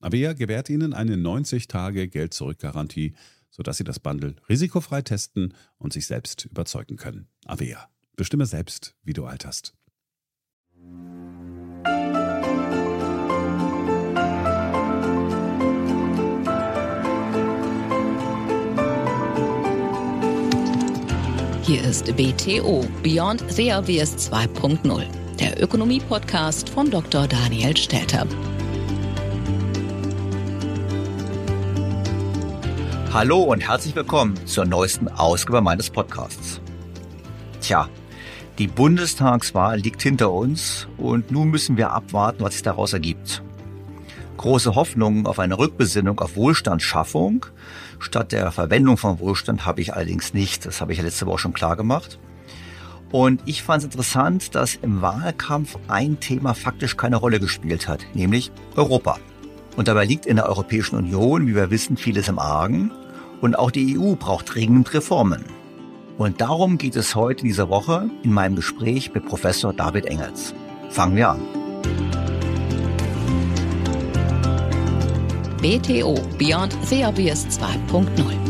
Avea gewährt Ihnen eine 90-Tage-Geld-Zurück-Garantie, sodass Sie das Bundle risikofrei testen und sich selbst überzeugen können. Avea. Bestimme selbst, wie du alterst. Hier ist BTO Beyond the Obvious 2.0 der Ökonomie-Podcast von Dr. Daniel Stelter. Hallo und herzlich willkommen zur neuesten Ausgabe meines Podcasts. Tja, die Bundestagswahl liegt hinter uns und nun müssen wir abwarten, was sich daraus ergibt. Große Hoffnungen auf eine Rückbesinnung auf Wohlstandsschaffung statt der Verwendung von Wohlstand habe ich allerdings nicht. Das habe ich ja letzte Woche schon klar gemacht. Und ich fand es interessant, dass im Wahlkampf ein Thema faktisch keine Rolle gespielt hat, nämlich Europa. Und dabei liegt in der Europäischen Union, wie wir wissen, vieles im Argen. Und auch die EU braucht dringend Reformen. Und darum geht es heute in dieser Woche in meinem Gespräch mit Professor David Engels. Fangen wir an. BTO Beyond Obvious 2.0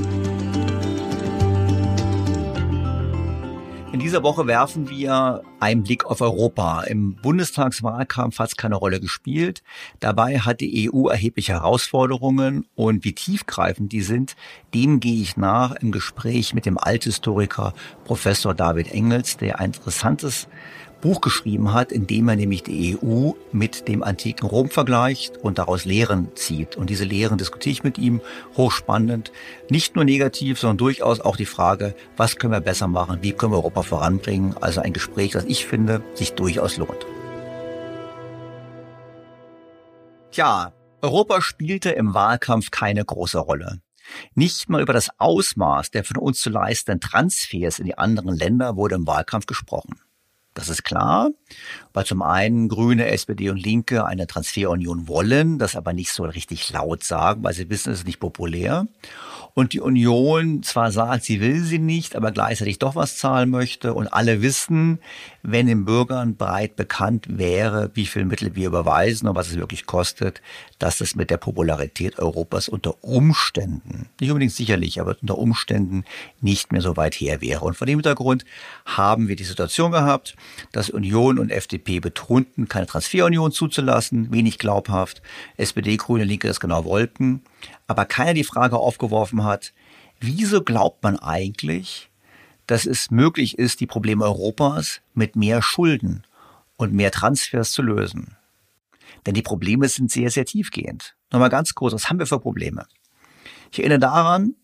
dieser Woche werfen wir einen Blick auf Europa. Im Bundestagswahlkampf hat es keine Rolle gespielt. Dabei hat die EU erhebliche Herausforderungen und wie tiefgreifend die sind, dem gehe ich nach im Gespräch mit dem Althistoriker Professor David Engels, der ein interessantes Buch geschrieben hat, in dem er nämlich die EU mit dem antiken Rom vergleicht und daraus Lehren zieht. Und diese Lehren diskutiere ich mit ihm hochspannend. Nicht nur negativ, sondern durchaus auch die Frage, was können wir besser machen, wie können wir Europa voranbringen. Also ein Gespräch, das ich finde, sich durchaus lohnt. Tja, Europa spielte im Wahlkampf keine große Rolle. Nicht mal über das Ausmaß der von uns zu leistenden Transfers in die anderen Länder wurde im Wahlkampf gesprochen. Das ist klar, weil zum einen Grüne, SPD und Linke eine Transferunion wollen, das aber nicht so richtig laut sagen, weil sie wissen, es ist nicht populär. Und die Union zwar sagt, sie will sie nicht, aber gleichzeitig doch was zahlen möchte. Und alle wissen, wenn den Bürgern breit bekannt wäre, wie viel Mittel wir überweisen und was es wirklich kostet, dass das mit der Popularität Europas unter Umständen, nicht unbedingt sicherlich, aber unter Umständen nicht mehr so weit her wäre. Und vor dem Hintergrund haben wir die Situation gehabt, dass Union und FDP betonten, keine Transferunion zuzulassen, wenig glaubhaft. SPD, Grüne, Linke das genau wollten. Aber keiner die Frage aufgeworfen hat, wieso glaubt man eigentlich, dass es möglich ist, die Probleme Europas mit mehr Schulden und mehr Transfers zu lösen? Denn die Probleme sind sehr, sehr tiefgehend. Nochmal ganz kurz, was haben wir für Probleme? Ich erinnere daran,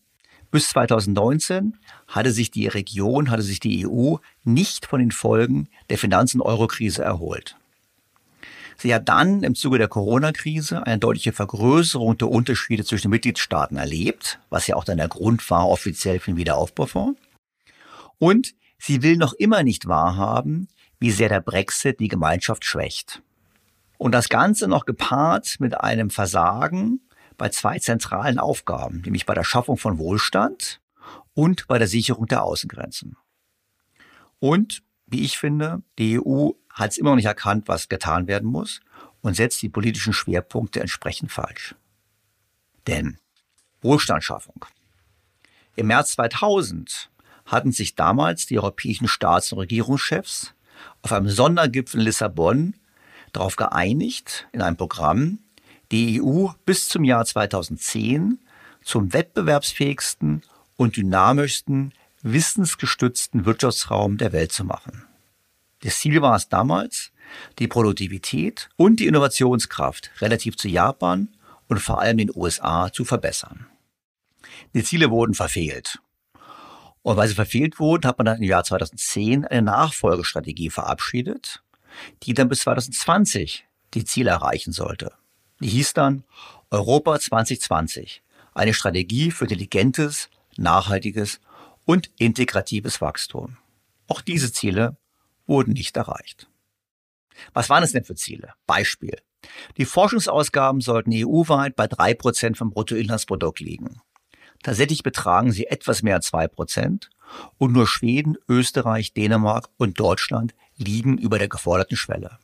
bis 2019 hatte sich die Region, hatte sich die EU nicht von den Folgen der Finanz- und Eurokrise erholt. Sie hat dann im Zuge der Corona-Krise eine deutliche Vergrößerung der Unterschiede zwischen den Mitgliedstaaten erlebt, was ja auch dann der Grund war offiziell für den Wiederaufbaufonds. Und sie will noch immer nicht wahrhaben, wie sehr der Brexit die Gemeinschaft schwächt. Und das Ganze noch gepaart mit einem Versagen bei zwei zentralen Aufgaben, nämlich bei der Schaffung von Wohlstand und bei der Sicherung der Außengrenzen. Und, wie ich finde, die EU hat es immer noch nicht erkannt, was getan werden muss und setzt die politischen Schwerpunkte entsprechend falsch. Denn Wohlstandsschaffung. Im März 2000 hatten sich damals die europäischen Staats- und Regierungschefs auf einem Sondergipfel in Lissabon darauf geeinigt, in einem Programm, die EU bis zum Jahr 2010 zum wettbewerbsfähigsten und dynamischsten wissensgestützten Wirtschaftsraum der Welt zu machen. Das Ziel war es damals, die Produktivität und die Innovationskraft relativ zu Japan und vor allem den USA zu verbessern. Die Ziele wurden verfehlt. Und weil sie verfehlt wurden, hat man dann im Jahr 2010 eine Nachfolgestrategie verabschiedet, die dann bis 2020 die Ziele erreichen sollte. Die hieß dann Europa 2020, eine Strategie für intelligentes, nachhaltiges und integratives Wachstum. Auch diese Ziele wurden nicht erreicht. Was waren es denn für Ziele? Beispiel. Die Forschungsausgaben sollten EU-weit bei drei Prozent vom Bruttoinlandsprodukt liegen. Tatsächlich betragen sie etwas mehr als zwei Prozent und nur Schweden, Österreich, Dänemark und Deutschland liegen über der geforderten Schwelle.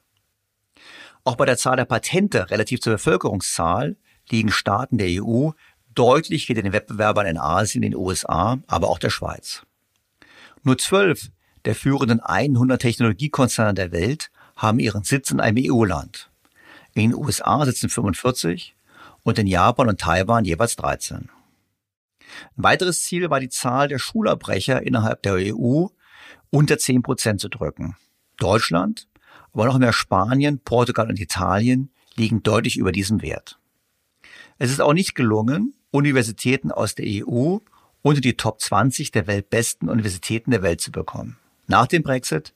Auch bei der Zahl der Patente relativ zur Bevölkerungszahl liegen Staaten der EU deutlich hinter den Wettbewerbern in Asien, den USA, aber auch der Schweiz. Nur zwölf der führenden 100 Technologiekonzerne der Welt haben ihren Sitz in einem EU-Land. In den USA sitzen 45 und in Japan und Taiwan jeweils 13. Ein weiteres Ziel war die Zahl der Schulabbrecher innerhalb der EU unter 10 Prozent zu drücken. Deutschland, aber noch mehr Spanien, Portugal und Italien liegen deutlich über diesem Wert. Es ist auch nicht gelungen, Universitäten aus der EU unter die Top 20 der weltbesten Universitäten der Welt zu bekommen. Nach dem Brexit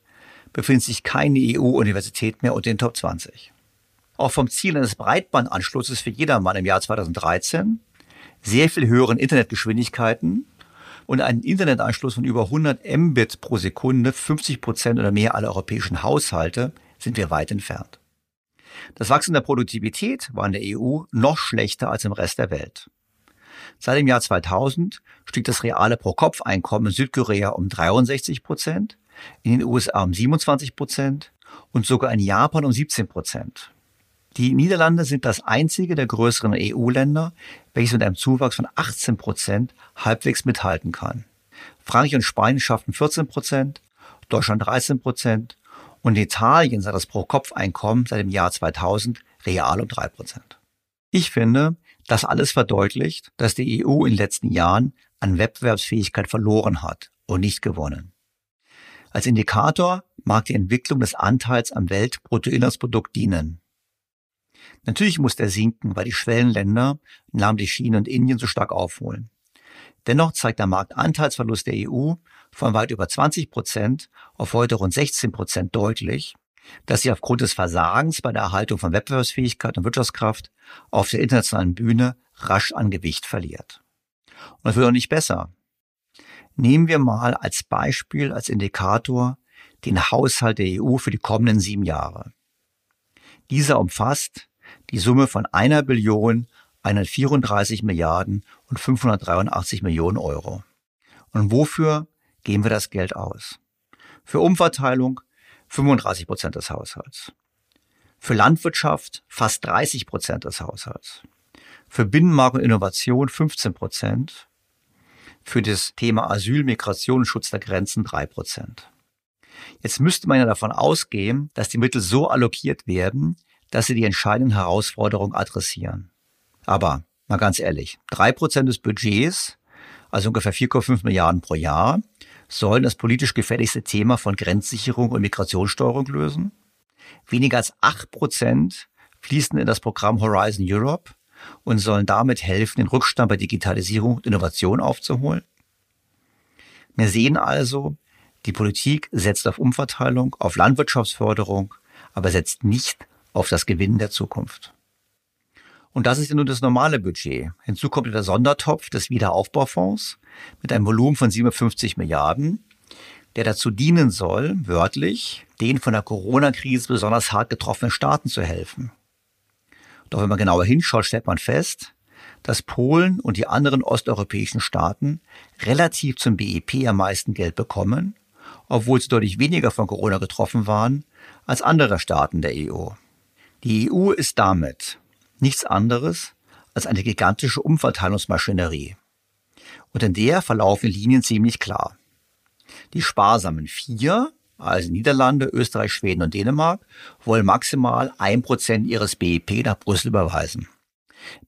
befindet sich keine EU-Universität mehr unter den Top 20. Auch vom Ziel eines Breitbandanschlusses für jedermann im Jahr 2013, sehr viel höheren Internetgeschwindigkeiten und einen Internetanschluss von über 100 Mbit pro Sekunde, 50 Prozent oder mehr aller europäischen Haushalte, sind wir weit entfernt. Das Wachstum der Produktivität war in der EU noch schlechter als im Rest der Welt. Seit dem Jahr 2000 stieg das reale Pro-Kopf-Einkommen in Südkorea um 63 Prozent, in den USA um 27 Prozent und sogar in Japan um 17 Prozent. Die Niederlande sind das einzige der größeren EU-Länder, welches mit einem Zuwachs von 18 Prozent halbwegs mithalten kann. Frankreich und Spanien schafften 14 Prozent, Deutschland 13 Prozent und in Italien sah das Pro-Kopf-Einkommen seit dem Jahr 2000 real um 3 Prozent. Ich finde, das alles verdeutlicht, dass die EU in den letzten Jahren an Wettbewerbsfähigkeit verloren hat und nicht gewonnen. Als Indikator mag die Entwicklung des Anteils am Weltbruttoinlandsprodukt dienen. Natürlich muss der sinken, weil die Schwellenländer, namentlich China und Indien, so stark aufholen. Dennoch zeigt der Marktanteilsverlust der EU von weit über 20 Prozent auf heute rund 16 Prozent deutlich, dass sie aufgrund des Versagens bei der Erhaltung von Wettbewerbsfähigkeit und Wirtschaftskraft auf der internationalen Bühne rasch an Gewicht verliert. Und das wird auch nicht besser. Nehmen wir mal als Beispiel, als Indikator den Haushalt der EU für die kommenden sieben Jahre. Dieser umfasst die Summe von einer Billion 134 Milliarden und 583 Millionen Euro. Und wofür geben wir das Geld aus? Für Umverteilung 35 Prozent des Haushalts. Für Landwirtschaft fast 30 Prozent des Haushalts. Für Binnenmarkt und Innovation 15 Prozent. Für das Thema Asyl, Migration und Schutz der Grenzen 3 Prozent. Jetzt müsste man ja davon ausgehen, dass die Mittel so allokiert werden, dass sie die entscheidenden Herausforderungen adressieren. Aber mal ganz ehrlich, drei Prozent des Budgets, also ungefähr 4,5 Milliarden pro Jahr, sollen das politisch gefährlichste Thema von Grenzsicherung und Migrationssteuerung lösen. Weniger als acht Prozent fließen in das Programm Horizon Europe und sollen damit helfen, den Rückstand bei Digitalisierung und Innovation aufzuholen. Wir sehen also, die Politik setzt auf Umverteilung, auf Landwirtschaftsförderung, aber setzt nicht auf das Gewinnen der Zukunft. Und das ist ja nur das normale Budget. Hinzu kommt der Sondertopf des Wiederaufbaufonds mit einem Volumen von 57 Milliarden, der dazu dienen soll, wörtlich, den von der Corona-Krise besonders hart getroffenen Staaten zu helfen. Doch wenn man genauer hinschaut, stellt man fest, dass Polen und die anderen osteuropäischen Staaten relativ zum BIP am meisten Geld bekommen, obwohl sie deutlich weniger von Corona getroffen waren als andere Staaten der EU. Die EU ist damit nichts anderes als eine gigantische Umverteilungsmaschinerie. Und in der verlaufen Linien ziemlich klar. Die sparsamen vier, also Niederlande, Österreich, Schweden und Dänemark, wollen maximal ein Prozent ihres BIP nach Brüssel überweisen.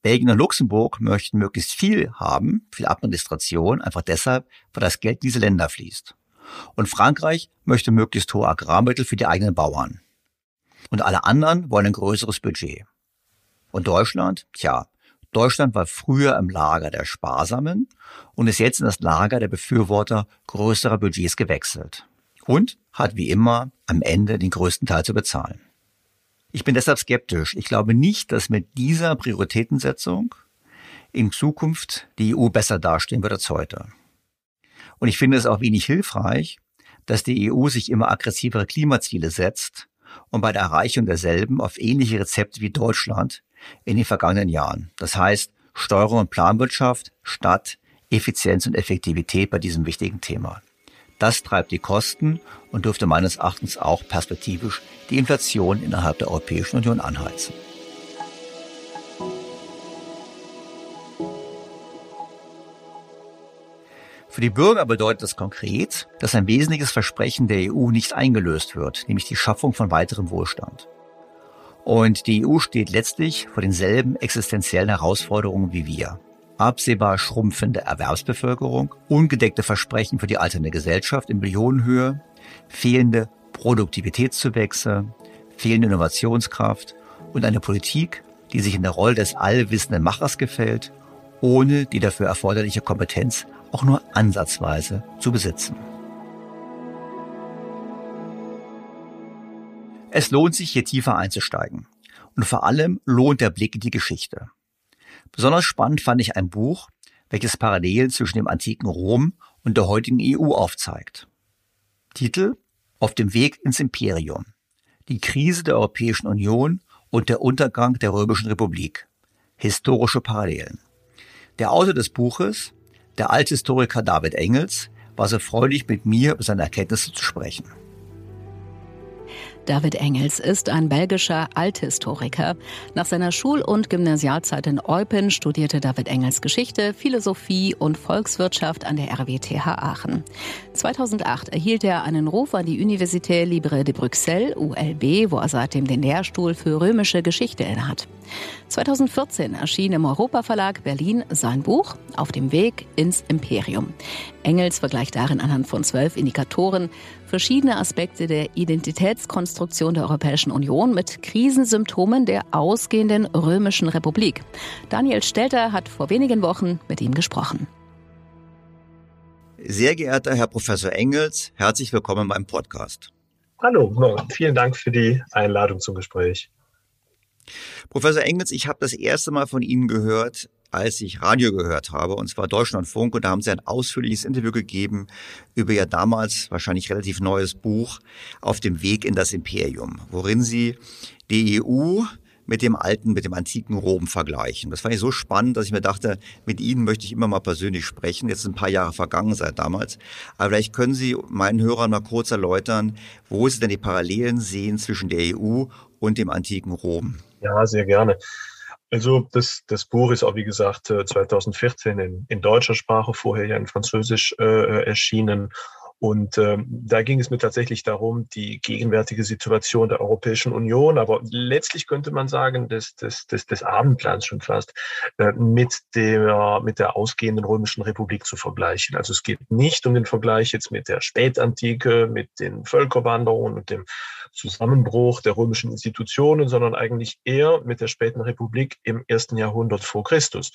Belgien und Luxemburg möchten möglichst viel haben, viel Administration, einfach deshalb, weil das Geld diese Länder fließt. Und Frankreich möchte möglichst hohe Agrarmittel für die eigenen Bauern. Und alle anderen wollen ein größeres Budget. Und Deutschland? Tja, Deutschland war früher im Lager der Sparsamen und ist jetzt in das Lager der Befürworter größerer Budgets gewechselt. Und hat wie immer am Ende den größten Teil zu bezahlen. Ich bin deshalb skeptisch. Ich glaube nicht, dass mit dieser Prioritätensetzung in Zukunft die EU besser dastehen wird als heute. Und ich finde es auch wenig hilfreich, dass die EU sich immer aggressivere Klimaziele setzt und bei der Erreichung derselben auf ähnliche Rezepte wie Deutschland in den vergangenen Jahren. Das heißt, Steuerung und Planwirtschaft statt Effizienz und Effektivität bei diesem wichtigen Thema. Das treibt die Kosten und dürfte meines Erachtens auch perspektivisch die Inflation innerhalb der Europäischen Union anheizen. Für die Bürger bedeutet das konkret, dass ein wesentliches Versprechen der EU nicht eingelöst wird, nämlich die Schaffung von weiterem Wohlstand. Und die EU steht letztlich vor denselben existenziellen Herausforderungen wie wir. Absehbar schrumpfende Erwerbsbevölkerung, ungedeckte Versprechen für die alternde Gesellschaft in Millionenhöhe, fehlende Produktivitätszuwächse, fehlende Innovationskraft und eine Politik, die sich in der Rolle des allwissenden Machers gefällt, ohne die dafür erforderliche Kompetenz auch nur ansatzweise zu besitzen. Es lohnt sich, hier tiefer einzusteigen. Und vor allem lohnt der Blick in die Geschichte. Besonders spannend fand ich ein Buch, welches Parallelen zwischen dem antiken Rom und der heutigen EU aufzeigt. Titel Auf dem Weg ins Imperium. Die Krise der Europäischen Union und der Untergang der Römischen Republik. Historische Parallelen. Der Autor des Buches der Althistoriker David Engels war so freudig, mit mir über seine Erkenntnisse zu sprechen. David Engels ist ein belgischer Althistoriker. Nach seiner Schul- und Gymnasialzeit in Eupen studierte David Engels Geschichte, Philosophie und Volkswirtschaft an der RWTH Aachen. 2008 erhielt er einen Ruf an die Université Libre de Bruxelles, ULB, wo er seitdem den Lehrstuhl für römische Geschichte innehat. 2014 erschien im Europaverlag Berlin sein Buch Auf dem Weg ins Imperium. Engels vergleicht darin anhand von zwölf Indikatoren verschiedene Aspekte der Identitätskonstruktion der Europäischen Union mit Krisensymptomen der ausgehenden römischen Republik. Daniel Stelter hat vor wenigen Wochen mit ihm gesprochen. Sehr geehrter Herr Professor Engels, herzlich willkommen in meinem Podcast. Hallo, vielen Dank für die Einladung zum Gespräch. Professor Engels, ich habe das erste Mal von Ihnen gehört, als ich Radio gehört habe, und zwar Deutschlandfunk, und da haben sie ein ausführliches Interview gegeben über ihr damals wahrscheinlich relativ neues Buch Auf dem Weg in das Imperium, worin sie die EU mit dem alten, mit dem antiken Rom vergleichen. Das fand ich so spannend, dass ich mir dachte, mit Ihnen möchte ich immer mal persönlich sprechen. Jetzt sind ein paar Jahre vergangen seit damals. Aber vielleicht können Sie meinen Hörern mal kurz erläutern, wo Sie denn die Parallelen sehen zwischen der EU und dem antiken Rom. Ja, sehr gerne. Also das, das Buch ist auch, wie gesagt, 2014 in, in deutscher Sprache, vorher ja in Französisch äh, erschienen und ähm, da ging es mir tatsächlich darum, die gegenwärtige Situation der Europäischen Union, aber letztlich könnte man sagen, des, des, des, des Abendlands schon fast, äh, mit, der, mit der ausgehenden Römischen Republik zu vergleichen. Also es geht nicht um den Vergleich jetzt mit der Spätantike, mit den Völkerwanderungen und dem Zusammenbruch der römischen Institutionen, sondern eigentlich eher mit der späten Republik im ersten Jahrhundert vor Christus.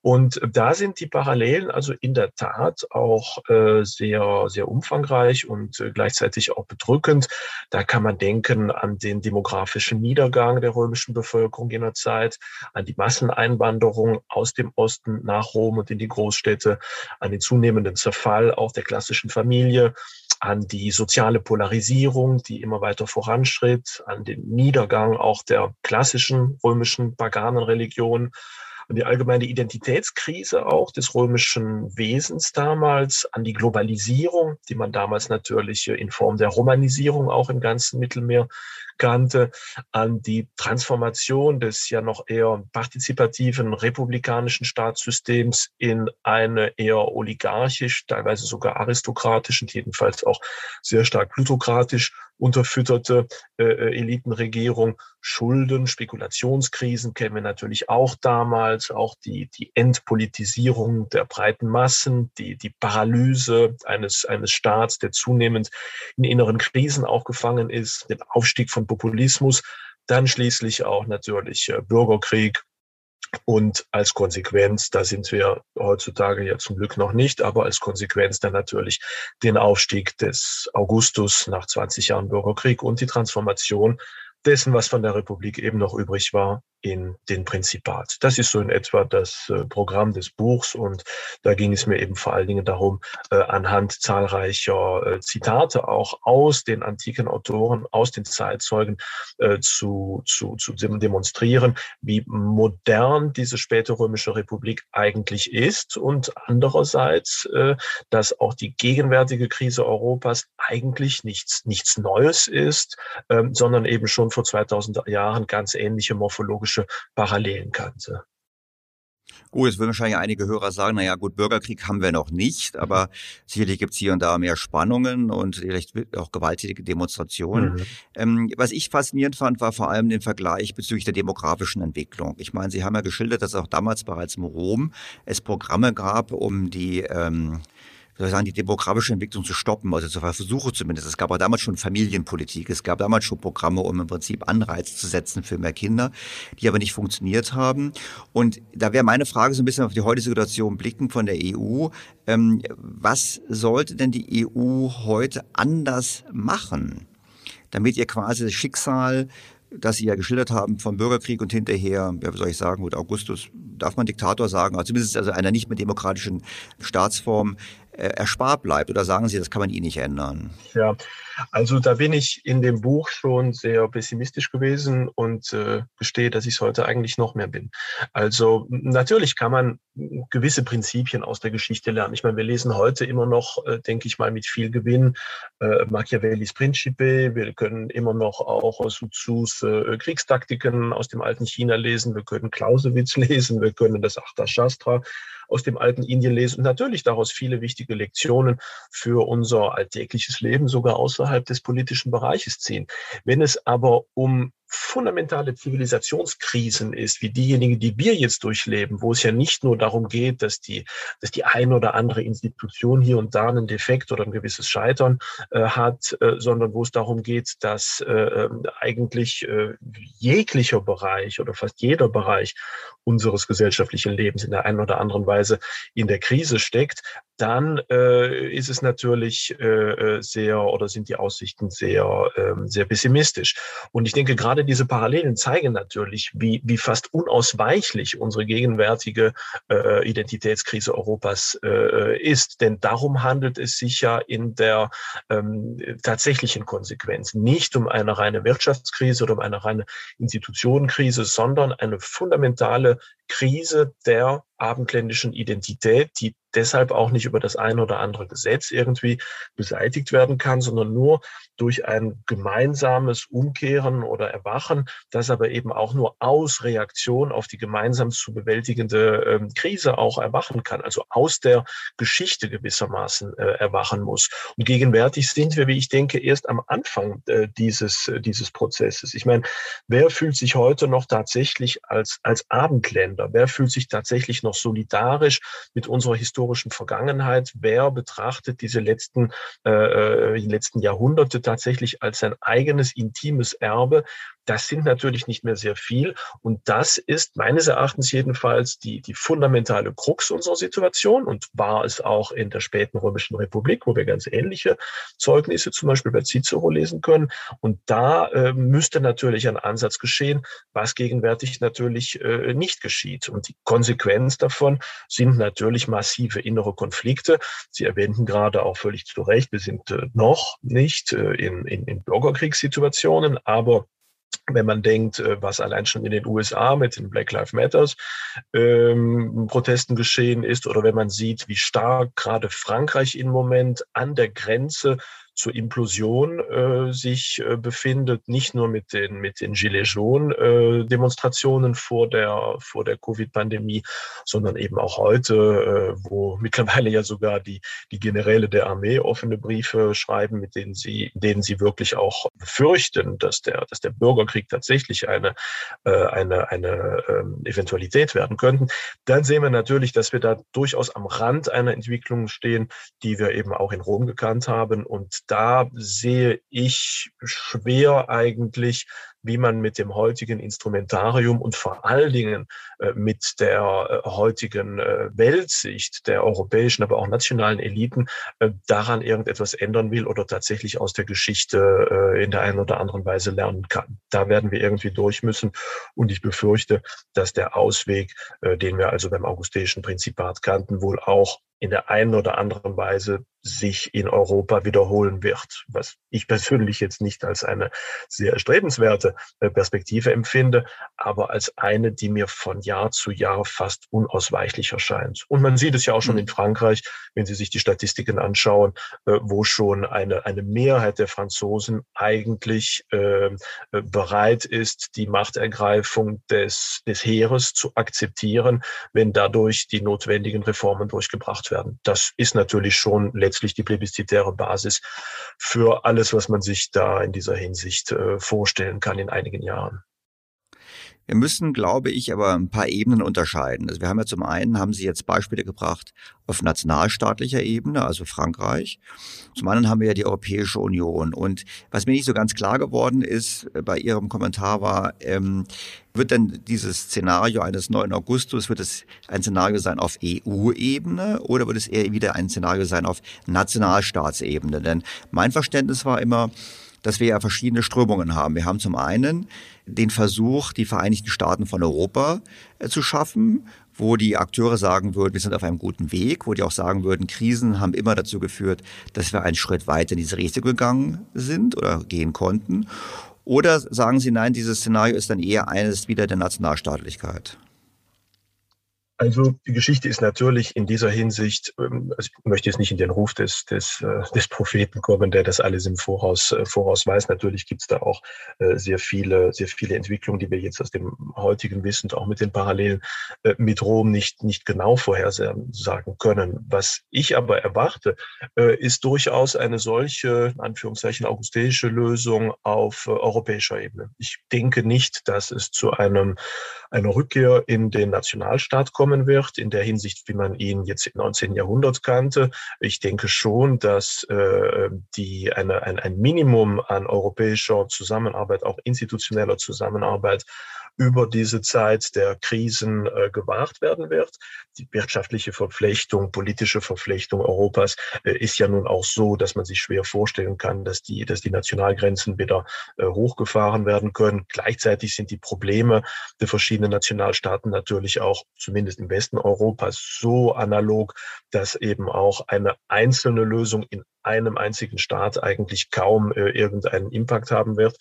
Und da sind die Parallelen also in der Tat auch äh, sehr, sehr umfangreich und äh, gleichzeitig auch bedrückend. Da kann man denken an den demografischen Niedergang der römischen Bevölkerung jener Zeit, an die Masseneinwanderung aus dem Osten nach Rom und in die Großstädte, an den zunehmenden Zerfall auch der klassischen Familie, an die soziale Polarisierung, die immer weiter voranschritt, an den Niedergang auch der klassischen römischen Paganenreligion, an die allgemeine Identitätskrise auch des römischen Wesens damals, an die Globalisierung, die man damals natürlich in Form der Romanisierung auch im ganzen Mittelmeer kannte, an die Transformation des ja noch eher partizipativen republikanischen Staatssystems in eine eher oligarchisch, teilweise sogar aristokratisch und jedenfalls auch sehr stark plutokratisch unterfütterte äh, äh, Elitenregierung. Schulden, Spekulationskrisen kennen wir natürlich auch damals, auch die, die Entpolitisierung der breiten Massen, die, die Paralyse eines, eines Staats, der zunehmend in inneren Krisen auch gefangen ist, den Aufstieg von Populismus, dann schließlich auch natürlich äh, Bürgerkrieg, und als Konsequenz, da sind wir heutzutage ja zum Glück noch nicht, aber als Konsequenz dann natürlich den Aufstieg des Augustus nach 20 Jahren Bürgerkrieg und die Transformation dessen, was von der Republik eben noch übrig war, in den Prinzipat. Das ist so in etwa das äh, Programm des Buchs und da ging es mir eben vor allen Dingen darum, äh, anhand zahlreicher äh, Zitate auch aus den antiken Autoren, aus den Zeitzeugen zu, zu, zu demonstrieren, wie modern diese späte römische Republik eigentlich ist und andererseits, dass auch die gegenwärtige Krise Europas eigentlich nichts, nichts Neues ist, ähm, sondern eben schon vor 2000 Jahren ganz ähnliche morphologische Parallelen kannte. Gut, jetzt würden wahrscheinlich einige Hörer sagen, naja gut, Bürgerkrieg haben wir noch nicht, aber sicherlich gibt es hier und da mehr Spannungen und vielleicht auch gewalttätige Demonstrationen. Mhm. Ähm, was ich faszinierend fand, war vor allem den Vergleich bezüglich der demografischen Entwicklung. Ich meine, Sie haben ja geschildert, dass auch damals bereits im Rom es Programme gab, um die ähm, soll ich sagen, die demografische Entwicklung zu stoppen, also zu Versuche zumindest. Es gab auch damals schon Familienpolitik, es gab damals schon Programme, um im Prinzip Anreiz zu setzen für mehr Kinder, die aber nicht funktioniert haben. Und da wäre meine Frage so ein bisschen auf die heutige Situation blicken von der EU. Ähm, was sollte denn die EU heute anders machen, damit ihr quasi das Schicksal das Sie ja geschildert haben vom Bürgerkrieg und hinterher, ja, wie soll ich sagen, gut, Augustus, darf man Diktator sagen, also zumindest also einer nicht mehr demokratischen Staatsform, erspart bleibt? Oder sagen Sie, das kann man eh nicht ändern? Ja, also da bin ich in dem Buch schon sehr pessimistisch gewesen und äh, gestehe, dass ich es heute eigentlich noch mehr bin. Also natürlich kann man gewisse Prinzipien aus der Geschichte lernen. Ich meine, wir lesen heute immer noch, äh, denke ich mal, mit viel Gewinn äh, Machiavellis Principe. Wir können immer noch auch Sun Tzus äh, Kriegstaktiken aus dem alten China lesen. Wir können Clausewitz lesen. Wir können das Shastra aus dem alten Indien lesen und natürlich daraus viele wichtige Lektionen für unser alltägliches Leben sogar außerhalb des politischen Bereiches ziehen. Wenn es aber um fundamentale Zivilisationskrisen ist, wie diejenigen, die wir jetzt durchleben, wo es ja nicht nur darum geht, dass die, dass die eine oder andere Institution hier und da einen Defekt oder ein gewisses Scheitern äh, hat, äh, sondern wo es darum geht, dass äh, ähm, eigentlich äh, jeglicher Bereich oder fast jeder Bereich unseres gesellschaftlichen Lebens in der einen oder anderen Weise in der Krise steckt, dann äh, ist es natürlich äh, sehr oder sind die Aussichten sehr, äh, sehr pessimistisch. Und ich denke, gerade gerade diese Parallelen zeigen natürlich, wie, wie fast unausweichlich unsere gegenwärtige äh, Identitätskrise Europas äh, ist. Denn darum handelt es sich ja in der ähm, tatsächlichen Konsequenz nicht um eine reine Wirtschaftskrise oder um eine reine Institutionenkrise, sondern eine fundamentale Krise der abendländischen Identität, die deshalb auch nicht über das ein oder andere Gesetz irgendwie beseitigt werden kann, sondern nur durch ein gemeinsames Umkehren oder Erwachen, das aber eben auch nur aus Reaktion auf die gemeinsam zu bewältigende ähm, Krise auch erwachen kann, also aus der Geschichte gewissermaßen äh, erwachen muss. Und gegenwärtig sind wir, wie ich denke, erst am Anfang äh, dieses, äh, dieses Prozesses. Ich meine, wer fühlt sich heute noch tatsächlich als, als Abendländer? Wer fühlt sich tatsächlich noch solidarisch mit unserer historischen Vergangenheit? Wer betrachtet diese letzten, äh, äh, letzten Jahrhunderte tatsächlich als sein eigenes intimes Erbe? Das sind natürlich nicht mehr sehr viel. Und das ist meines Erachtens jedenfalls die, die fundamentale Krux unserer Situation und war es auch in der späten Römischen Republik, wo wir ganz ähnliche Zeugnisse zum Beispiel bei Cicero lesen können. Und da äh, müsste natürlich ein Ansatz geschehen, was gegenwärtig natürlich äh, nicht geschieht. Und die Konsequenz davon sind natürlich massive innere Konflikte. Sie erwähnten gerade auch völlig zu Recht, wir sind äh, noch nicht äh, in, in, in Bürgerkriegssituationen, aber wenn man denkt, äh, was allein schon in den USA mit den Black Lives Matters ähm, Protesten geschehen ist, oder wenn man sieht, wie stark gerade Frankreich im Moment an der Grenze zur Implosion äh, sich äh, befindet, nicht nur mit den mit den Gilets jaunes äh, vor der vor der Covid-Pandemie, sondern eben auch heute, äh, wo mittlerweile ja sogar die die Generäle der Armee offene Briefe schreiben, mit denen sie denen sie wirklich auch befürchten, dass der dass der Bürgerkrieg tatsächlich eine äh, eine eine äh, Eventualität werden könnten. Dann sehen wir natürlich, dass wir da durchaus am Rand einer Entwicklung stehen, die wir eben auch in Rom gekannt haben und da sehe ich schwer eigentlich, wie man mit dem heutigen Instrumentarium und vor allen Dingen äh, mit der äh, heutigen äh, Weltsicht der europäischen, aber auch nationalen Eliten daran irgendetwas ändern will oder tatsächlich aus der Geschichte in der einen oder anderen Weise lernen kann. Da werden wir irgendwie durch müssen. Und ich befürchte, dass der Ausweg, den wir also beim augusteischen Prinzipat kannten, wohl auch in der einen oder anderen Weise sich in Europa wiederholen wird, was ich persönlich jetzt nicht als eine sehr erstrebenswerte äh, Perspektive empfinde, aber als eine, die mir von Jahr zu Jahr fast unausweichlich erscheint. Und man sieht es ja auch schon mhm. in Frankreich, wenn Sie sich die Statistiken anschauen, äh, wo schon eine, eine Mehrheit der Franzosen eigentlich äh, bereit ist, die Machtergreifung des, des Heeres zu akzeptieren, wenn dadurch die notwendigen Reformen durchgebracht werden. Das ist natürlich schon letztlich die plebiszitäre Basis für alles, was man sich da in dieser Hinsicht äh, vorstellen kann in einigen Jahren. Wir müssen, glaube ich, aber ein paar Ebenen unterscheiden. Also wir haben ja zum einen, haben Sie jetzt Beispiele gebracht auf nationalstaatlicher Ebene, also Frankreich. Zum anderen haben wir ja die Europäische Union. Und was mir nicht so ganz klar geworden ist äh, bei Ihrem Kommentar war, ähm, wird denn dieses Szenario eines 9. Augustus, wird es ein Szenario sein auf EU-Ebene oder wird es eher wieder ein Szenario sein auf Nationalstaatsebene? Denn mein Verständnis war immer, dass wir ja verschiedene Strömungen haben. Wir haben zum einen den Versuch, die Vereinigten Staaten von Europa äh, zu schaffen, wo die Akteure sagen würden, wir sind auf einem guten Weg, wo die auch sagen würden, Krisen haben immer dazu geführt, dass wir einen Schritt weiter in diese Risiko gegangen sind oder gehen konnten. Oder sagen Sie, nein, dieses Szenario ist dann eher eines wieder der Nationalstaatlichkeit? Also die Geschichte ist natürlich in dieser Hinsicht, ähm, also ich möchte jetzt nicht in den Ruf des, des, äh, des Propheten kommen, der das alles im Voraus, äh, voraus weiß. Natürlich gibt es da auch äh, sehr viele, sehr viele Entwicklungen, die wir jetzt aus dem heutigen Wissen, auch mit den Parallelen mit Rom nicht, nicht genau vorhersagen können. Was ich aber erwarte, ist durchaus eine solche, in Anführungszeichen, augustische Lösung auf europäischer Ebene. Ich denke nicht, dass es zu einem, einer Rückkehr in den Nationalstaat kommt kommen wird, in der Hinsicht, wie man ihn jetzt im 19. Jahrhundert kannte. Ich denke schon, dass äh, die, eine, ein, ein Minimum an europäischer Zusammenarbeit, auch institutioneller Zusammenarbeit, über diese Zeit der Krisen äh, gewahrt werden wird. Die wirtschaftliche Verflechtung, politische Verflechtung Europas äh, ist ja nun auch so, dass man sich schwer vorstellen kann, dass die, dass die Nationalgrenzen wieder äh, hochgefahren werden können. Gleichzeitig sind die Probleme der verschiedenen Nationalstaaten natürlich auch, zumindest im Westen Europas, so analog, dass eben auch eine einzelne Lösung in einem einzigen Staat eigentlich kaum äh, irgendeinen Impact haben wird.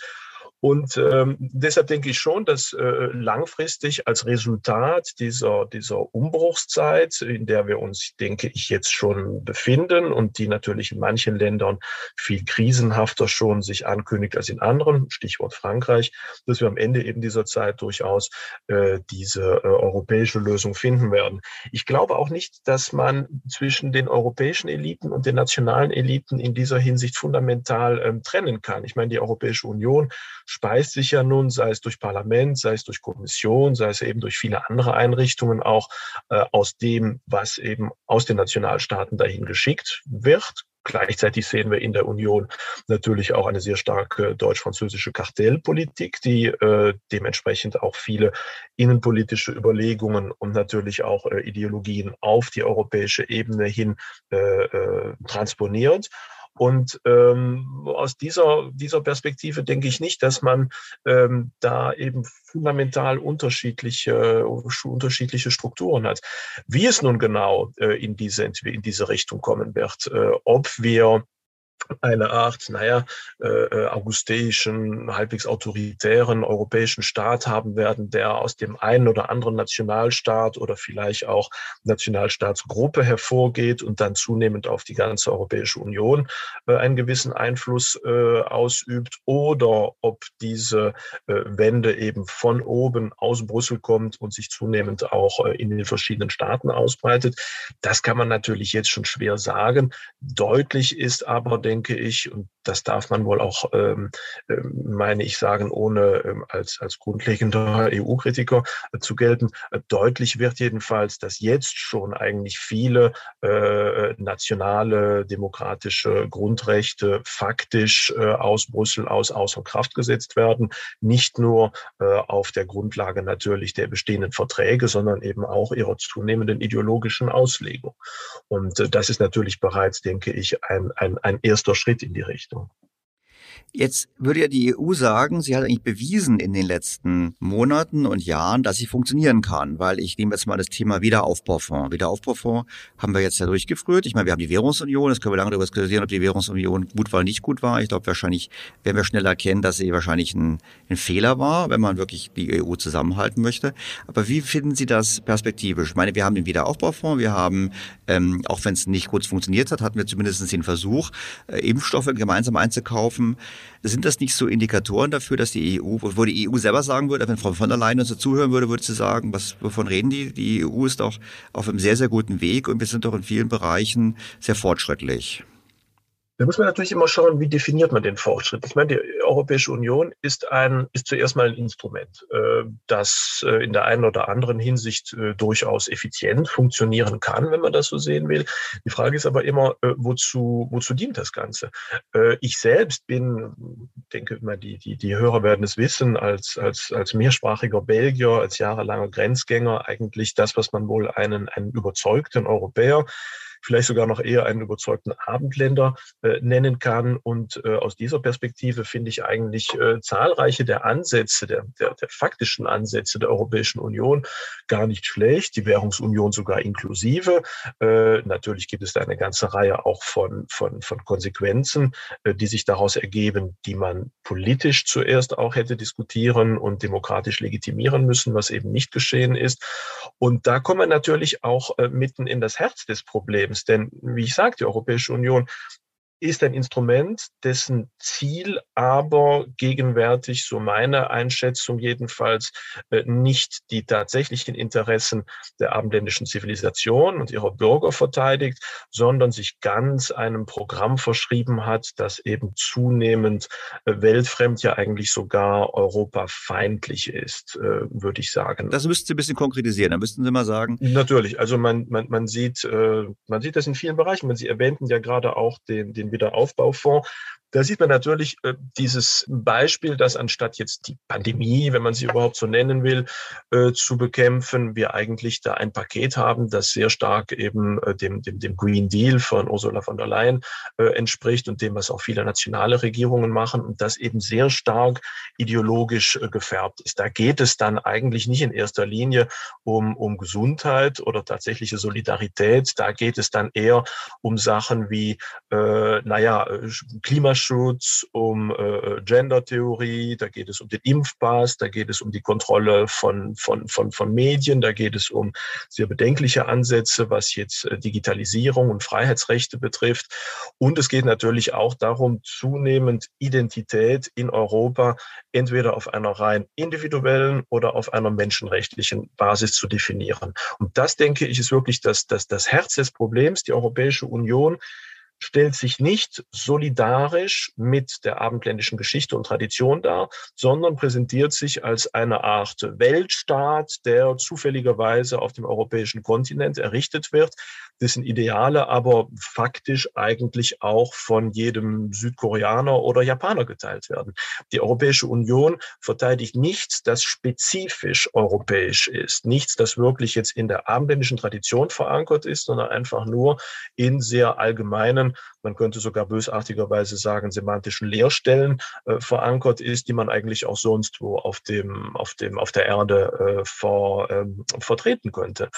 Und ähm, deshalb denke ich schon, dass äh, langfristig als Resultat dieser, dieser Umbruchszeit, in der wir uns, denke ich, jetzt schon befinden und die natürlich in manchen Ländern viel krisenhafter schon sich ankündigt als in anderen, Stichwort Frankreich, dass wir am Ende eben dieser Zeit durchaus äh, diese äh, europäische Lösung finden werden. Ich glaube auch nicht, dass man zwischen den europäischen Eliten und den nationalen Eliten in dieser Hinsicht fundamental ähm, trennen kann. Ich meine, die Europäische Union speist sich ja nun, sei es durch Parlament, sei es durch Kommission, sei es eben durch viele andere Einrichtungen auch äh, aus dem, was eben aus den Nationalstaaten dahin geschickt wird. Gleichzeitig sehen wir in der Union natürlich auch eine sehr starke deutsch-französische Kartellpolitik, die äh, dementsprechend auch viele innenpolitische Überlegungen und natürlich auch äh, Ideologien auf die europäische Ebene hin äh, äh transponiert. Und ähm, aus dieser, dieser Perspektive denke ich nicht, dass man ähm, da eben fundamental unterschiedliche, unterschiedliche Strukturen hat. Wie es nun genau äh, in, diese, in diese Richtung kommen wird, äh, ob wir eine Art, naja, äh, äh, augusteischen, halbwegs autoritären europäischen Staat haben werden, der aus dem einen oder anderen Nationalstaat oder vielleicht auch Nationalstaatsgruppe hervorgeht und dann zunehmend auf die ganze Europäische Union äh, einen gewissen Einfluss äh, ausübt oder ob diese äh, Wende eben von oben aus Brüssel kommt und sich zunehmend auch äh, in den verschiedenen Staaten ausbreitet. Das kann man natürlich jetzt schon schwer sagen. Deutlich ist aber, denke ich, und das darf man wohl auch, ähm, ähm, meine ich, sagen, ohne ähm, als, als grundlegender EU-Kritiker äh, zu gelten. Äh, deutlich wird jedenfalls, dass jetzt schon eigentlich viele äh, nationale demokratische Grundrechte faktisch äh, aus Brüssel aus außer Kraft gesetzt werden. Nicht nur äh, auf der Grundlage natürlich der bestehenden Verträge, sondern eben auch ihrer zunehmenden ideologischen Auslegung. Und äh, das ist natürlich bereits, denke ich, ein, ein, ein erster Schritt in die Richtung. Jetzt würde ja die EU sagen, sie hat eigentlich bewiesen in den letzten Monaten und Jahren, dass sie funktionieren kann, weil ich nehme jetzt mal das Thema Wiederaufbaufonds. Wiederaufbaufonds haben wir jetzt ja durchgeführt. Ich meine, wir haben die Währungsunion, das können wir lange darüber diskutieren, ob die Währungsunion gut war oder nicht gut war. Ich glaube, wahrscheinlich werden wir schnell erkennen, dass sie wahrscheinlich ein, ein Fehler war, wenn man wirklich die EU zusammenhalten möchte. Aber wie finden Sie das perspektivisch? Ich meine, wir haben den Wiederaufbaufonds, wir haben, ähm, auch wenn es nicht kurz funktioniert hat, hatten wir zumindest den Versuch, äh, Impfstoffe gemeinsam einzukaufen. Sind das nicht so Indikatoren dafür, dass die EU, wo die EU selber sagen würde, wenn Frau von der Leyen uns so zuhören würde, würde sie sagen, was, wovon reden die? Die EU ist doch auf einem sehr, sehr guten Weg und wir sind doch in vielen Bereichen sehr fortschrittlich. Da muss man natürlich immer schauen, wie definiert man den Fortschritt. Ich meine, die Europäische Union ist ein, ist zuerst mal ein Instrument, äh, das äh, in der einen oder anderen Hinsicht äh, durchaus effizient funktionieren kann, wenn man das so sehen will. Die Frage ist aber immer, wozu, wozu dient das Ganze? Ich selbst bin, denke immer, die, die, die Hörer werden es wissen, als, als, als mehrsprachiger Belgier, als jahrelanger Grenzgänger eigentlich das, was man wohl einen, einen überzeugten Europäer vielleicht sogar noch eher einen überzeugten Abendländer äh, nennen kann. Und äh, aus dieser Perspektive finde ich eigentlich äh, zahlreiche der Ansätze, der, der, der faktischen Ansätze der Europäischen Union gar nicht schlecht, die Währungsunion sogar inklusive. Äh, natürlich gibt es da eine ganze Reihe auch von, von, von Konsequenzen, äh, die sich daraus ergeben, die man politisch zuerst auch hätte diskutieren und demokratisch legitimieren müssen, was eben nicht geschehen ist. Und da kommen wir natürlich auch äh, mitten in das Herz des Problems. Problems. Denn, wie ich sagte, die Europäische Union ist ein Instrument, dessen Ziel aber gegenwärtig, so meine Einschätzung jedenfalls, äh, nicht die tatsächlichen Interessen der abendländischen Zivilisation und ihrer Bürger verteidigt, sondern sich ganz einem Programm verschrieben hat, das eben zunehmend äh, weltfremd, ja eigentlich sogar europafeindlich ist, äh, würde ich sagen. Das müssten Sie ein bisschen konkretisieren, da müssten Sie mal sagen. Natürlich, also man, man, man, sieht, man sieht das in vielen Bereichen. Sie erwähnten ja gerade auch den, den den Wiederaufbaufonds. Da sieht man natürlich äh, dieses Beispiel, dass anstatt jetzt die Pandemie, wenn man sie überhaupt so nennen will, äh, zu bekämpfen, wir eigentlich da ein Paket haben, das sehr stark eben äh, dem, dem, dem Green Deal von Ursula von der Leyen äh, entspricht und dem, was auch viele nationale Regierungen machen und das eben sehr stark ideologisch äh, gefärbt ist. Da geht es dann eigentlich nicht in erster Linie um, um Gesundheit oder tatsächliche Solidarität. Da geht es dann eher um Sachen wie, äh, naja, äh, Klimaschutz, Klimaschutz, um äh, Gendertheorie, da geht es um den Impfpass, da geht es um die Kontrolle von, von, von, von Medien, da geht es um sehr bedenkliche Ansätze, was jetzt äh, Digitalisierung und Freiheitsrechte betrifft. Und es geht natürlich auch darum, zunehmend Identität in Europa entweder auf einer rein individuellen oder auf einer menschenrechtlichen Basis zu definieren. Und das, denke ich, ist wirklich das, das, das Herz des Problems. Die Europäische Union stellt sich nicht solidarisch mit der abendländischen Geschichte und Tradition dar, sondern präsentiert sich als eine Art Weltstaat, der zufälligerweise auf dem europäischen Kontinent errichtet wird, dessen Ideale aber faktisch eigentlich auch von jedem Südkoreaner oder Japaner geteilt werden. Die Europäische Union verteidigt nichts, das spezifisch europäisch ist, nichts, das wirklich jetzt in der abendländischen Tradition verankert ist, sondern einfach nur in sehr allgemeinen man könnte sogar bösartigerweise sagen, semantischen Leerstellen äh, verankert ist, die man eigentlich auch sonst wo auf dem, auf dem, auf der Erde äh, vor, ähm, vertreten könnte.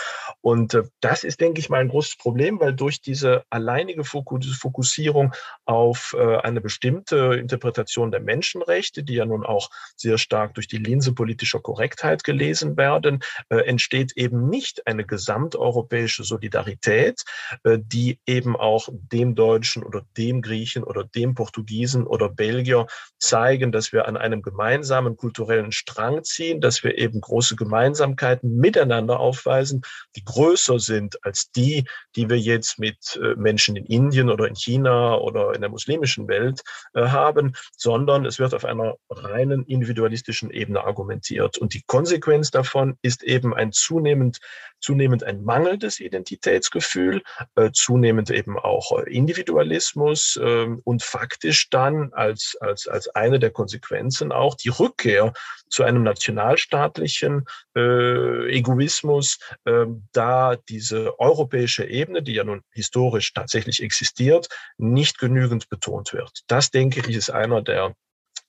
Und äh, das ist, denke ich mal, ein großes Problem, weil durch diese alleinige Fokussierung auf äh, eine bestimmte Interpretation der Menschenrechte, die ja nun auch sehr stark durch die Linse politischer Korrektheit gelesen werden, äh, entsteht eben nicht eine gesamteuropäische Solidarität, äh, die eben auch dem Deutschen oder dem Griechen oder dem Portugiesen oder Belgier zeigen, dass wir an einem gemeinsamen kulturellen Strang ziehen, dass wir eben große Gemeinsamkeiten miteinander aufweisen, die größer sind als die, die wir jetzt mit äh, Menschen in Indien oder in China oder in der muslimischen Welt äh, haben, sondern es wird auf einer reinen individualistischen Ebene argumentiert. Und die Konsequenz davon ist eben ein zunehmend, zunehmend ein mangelndes Identitätsgefühl, äh, zunehmend eben auch Individualismus ähm, und faktisch dann als, als, als eine der Konsequenzen auch die Rückkehr zu einem nationalstaatlichen äh, Egoismus, äh, da diese europäische Ebene, die ja nun historisch tatsächlich existiert, nicht genügend betont wird. Das, denke ich, ist einer der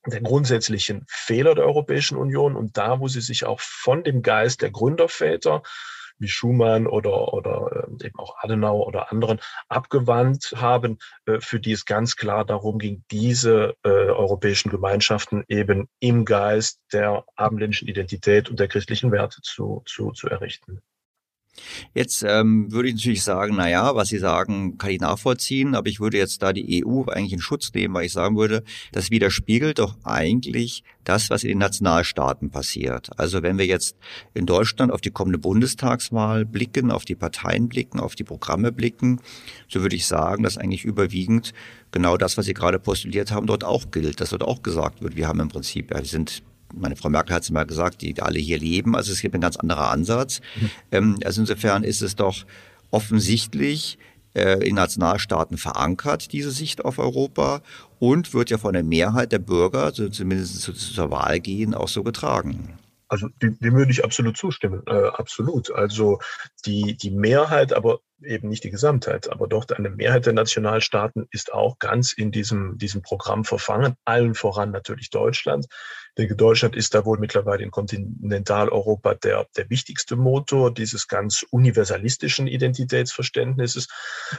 der grundsätzlichen Fehler der Europäischen Union und da, wo sie sich auch von dem Geist der Gründerväter wie Schumann oder, oder ähm, eben auch Adenauer oder anderen abgewandt haben, äh, für die es ganz klar darum ging, diese äh, europäischen Gemeinschaften eben im Geist der abendländischen Identität und der christlichen Werte zu, zu, zu errichten. Jetzt ähm, würde ich natürlich sagen, na ja, was Sie sagen, kann ich nachvollziehen, aber ich würde jetzt da die EU eigentlich in Schutz nehmen, weil ich sagen würde, das widerspiegelt doch eigentlich das, was in den Nationalstaaten passiert. Also wenn wir jetzt in Deutschland auf die kommende Bundestagswahl blicken, auf die Parteien blicken, auf die Programme blicken, so würde ich sagen, dass eigentlich überwiegend genau das, was Sie gerade postuliert haben, dort auch gilt, dass dort auch gesagt wird, wir haben im Prinzip, wir sind meine Frau Merkel hat es mal gesagt, die alle hier leben. Also es gibt ein ganz anderer Ansatz. Mhm. Ähm, also insofern ist es doch offensichtlich äh, in Nationalstaaten verankert, diese Sicht auf Europa und wird ja von der Mehrheit der Bürger, also zumindest zu, zur Wahl gehen, auch so getragen. Also dem, dem würde ich absolut zustimmen, äh, absolut. Also die, die Mehrheit, aber eben nicht die Gesamtheit, aber doch eine Mehrheit der Nationalstaaten ist auch ganz in diesem, diesem Programm verfangen, allen voran natürlich Deutschland. Ich denke, Deutschland ist da wohl mittlerweile in Kontinentaleuropa der, der wichtigste Motor dieses ganz universalistischen Identitätsverständnisses,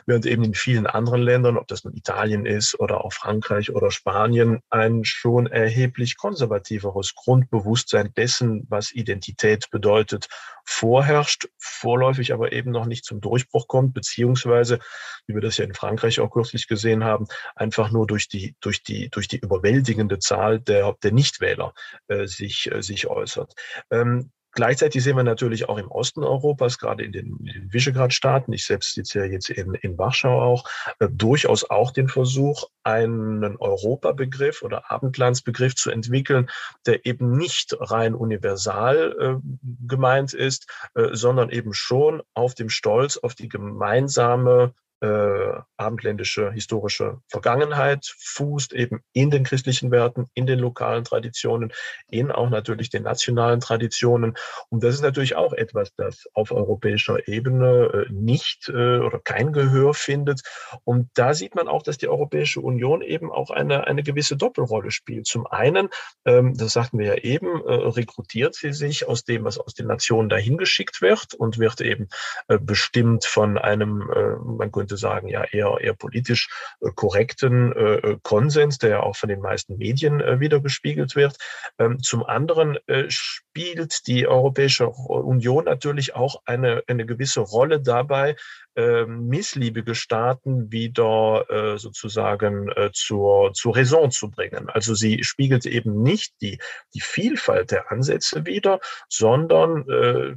während eben in vielen anderen Ländern, ob das nun Italien ist oder auch Frankreich oder Spanien, ein schon erheblich konservativeres Grundbewusstsein dessen, was Identität bedeutet, vorherrscht, vorläufig aber eben noch nicht zum Durchbruch kommt, beziehungsweise, wie wir das ja in Frankreich auch kürzlich gesehen haben, einfach nur durch die, durch die, durch die überwältigende Zahl der, der Nichtwähler äh, sich, äh, sich äußert. Ähm, Gleichzeitig sehen wir natürlich auch im Osten Europas, gerade in den, den Visegrad-Staaten, ich selbst sitze ja jetzt in, in Warschau auch, äh, durchaus auch den Versuch, einen Europabegriff oder Abendlandsbegriff zu entwickeln, der eben nicht rein universal äh, gemeint ist, äh, sondern eben schon auf dem Stolz auf die gemeinsame äh, abendländische historische Vergangenheit fußt, eben in den christlichen Werten, in den lokalen Traditionen, in auch natürlich den nationalen Traditionen. Und das ist natürlich auch etwas, das auf europäischer Ebene äh, nicht äh, oder kein Gehör findet. Und da sieht man auch, dass die Europäische Union eben auch eine, eine gewisse Doppelrolle spielt. Zum einen, ähm, das sagten wir ja eben, äh, rekrutiert sie sich aus dem, was aus den Nationen dahin geschickt wird und wird eben äh, bestimmt von einem, äh, man könnte sagen, ja eher, eher politisch äh, korrekten äh, äh, Konsens, der ja auch von den meisten Medien äh, wieder gespiegelt wird. Ähm, zum anderen spielt die Europäische Union natürlich auch eine, eine gewisse Rolle dabei, äh, missliebige Staaten wieder äh, sozusagen äh, zur, zur Raison zu bringen. Also sie spiegelt eben nicht die, die Vielfalt der Ansätze wider, sondern äh,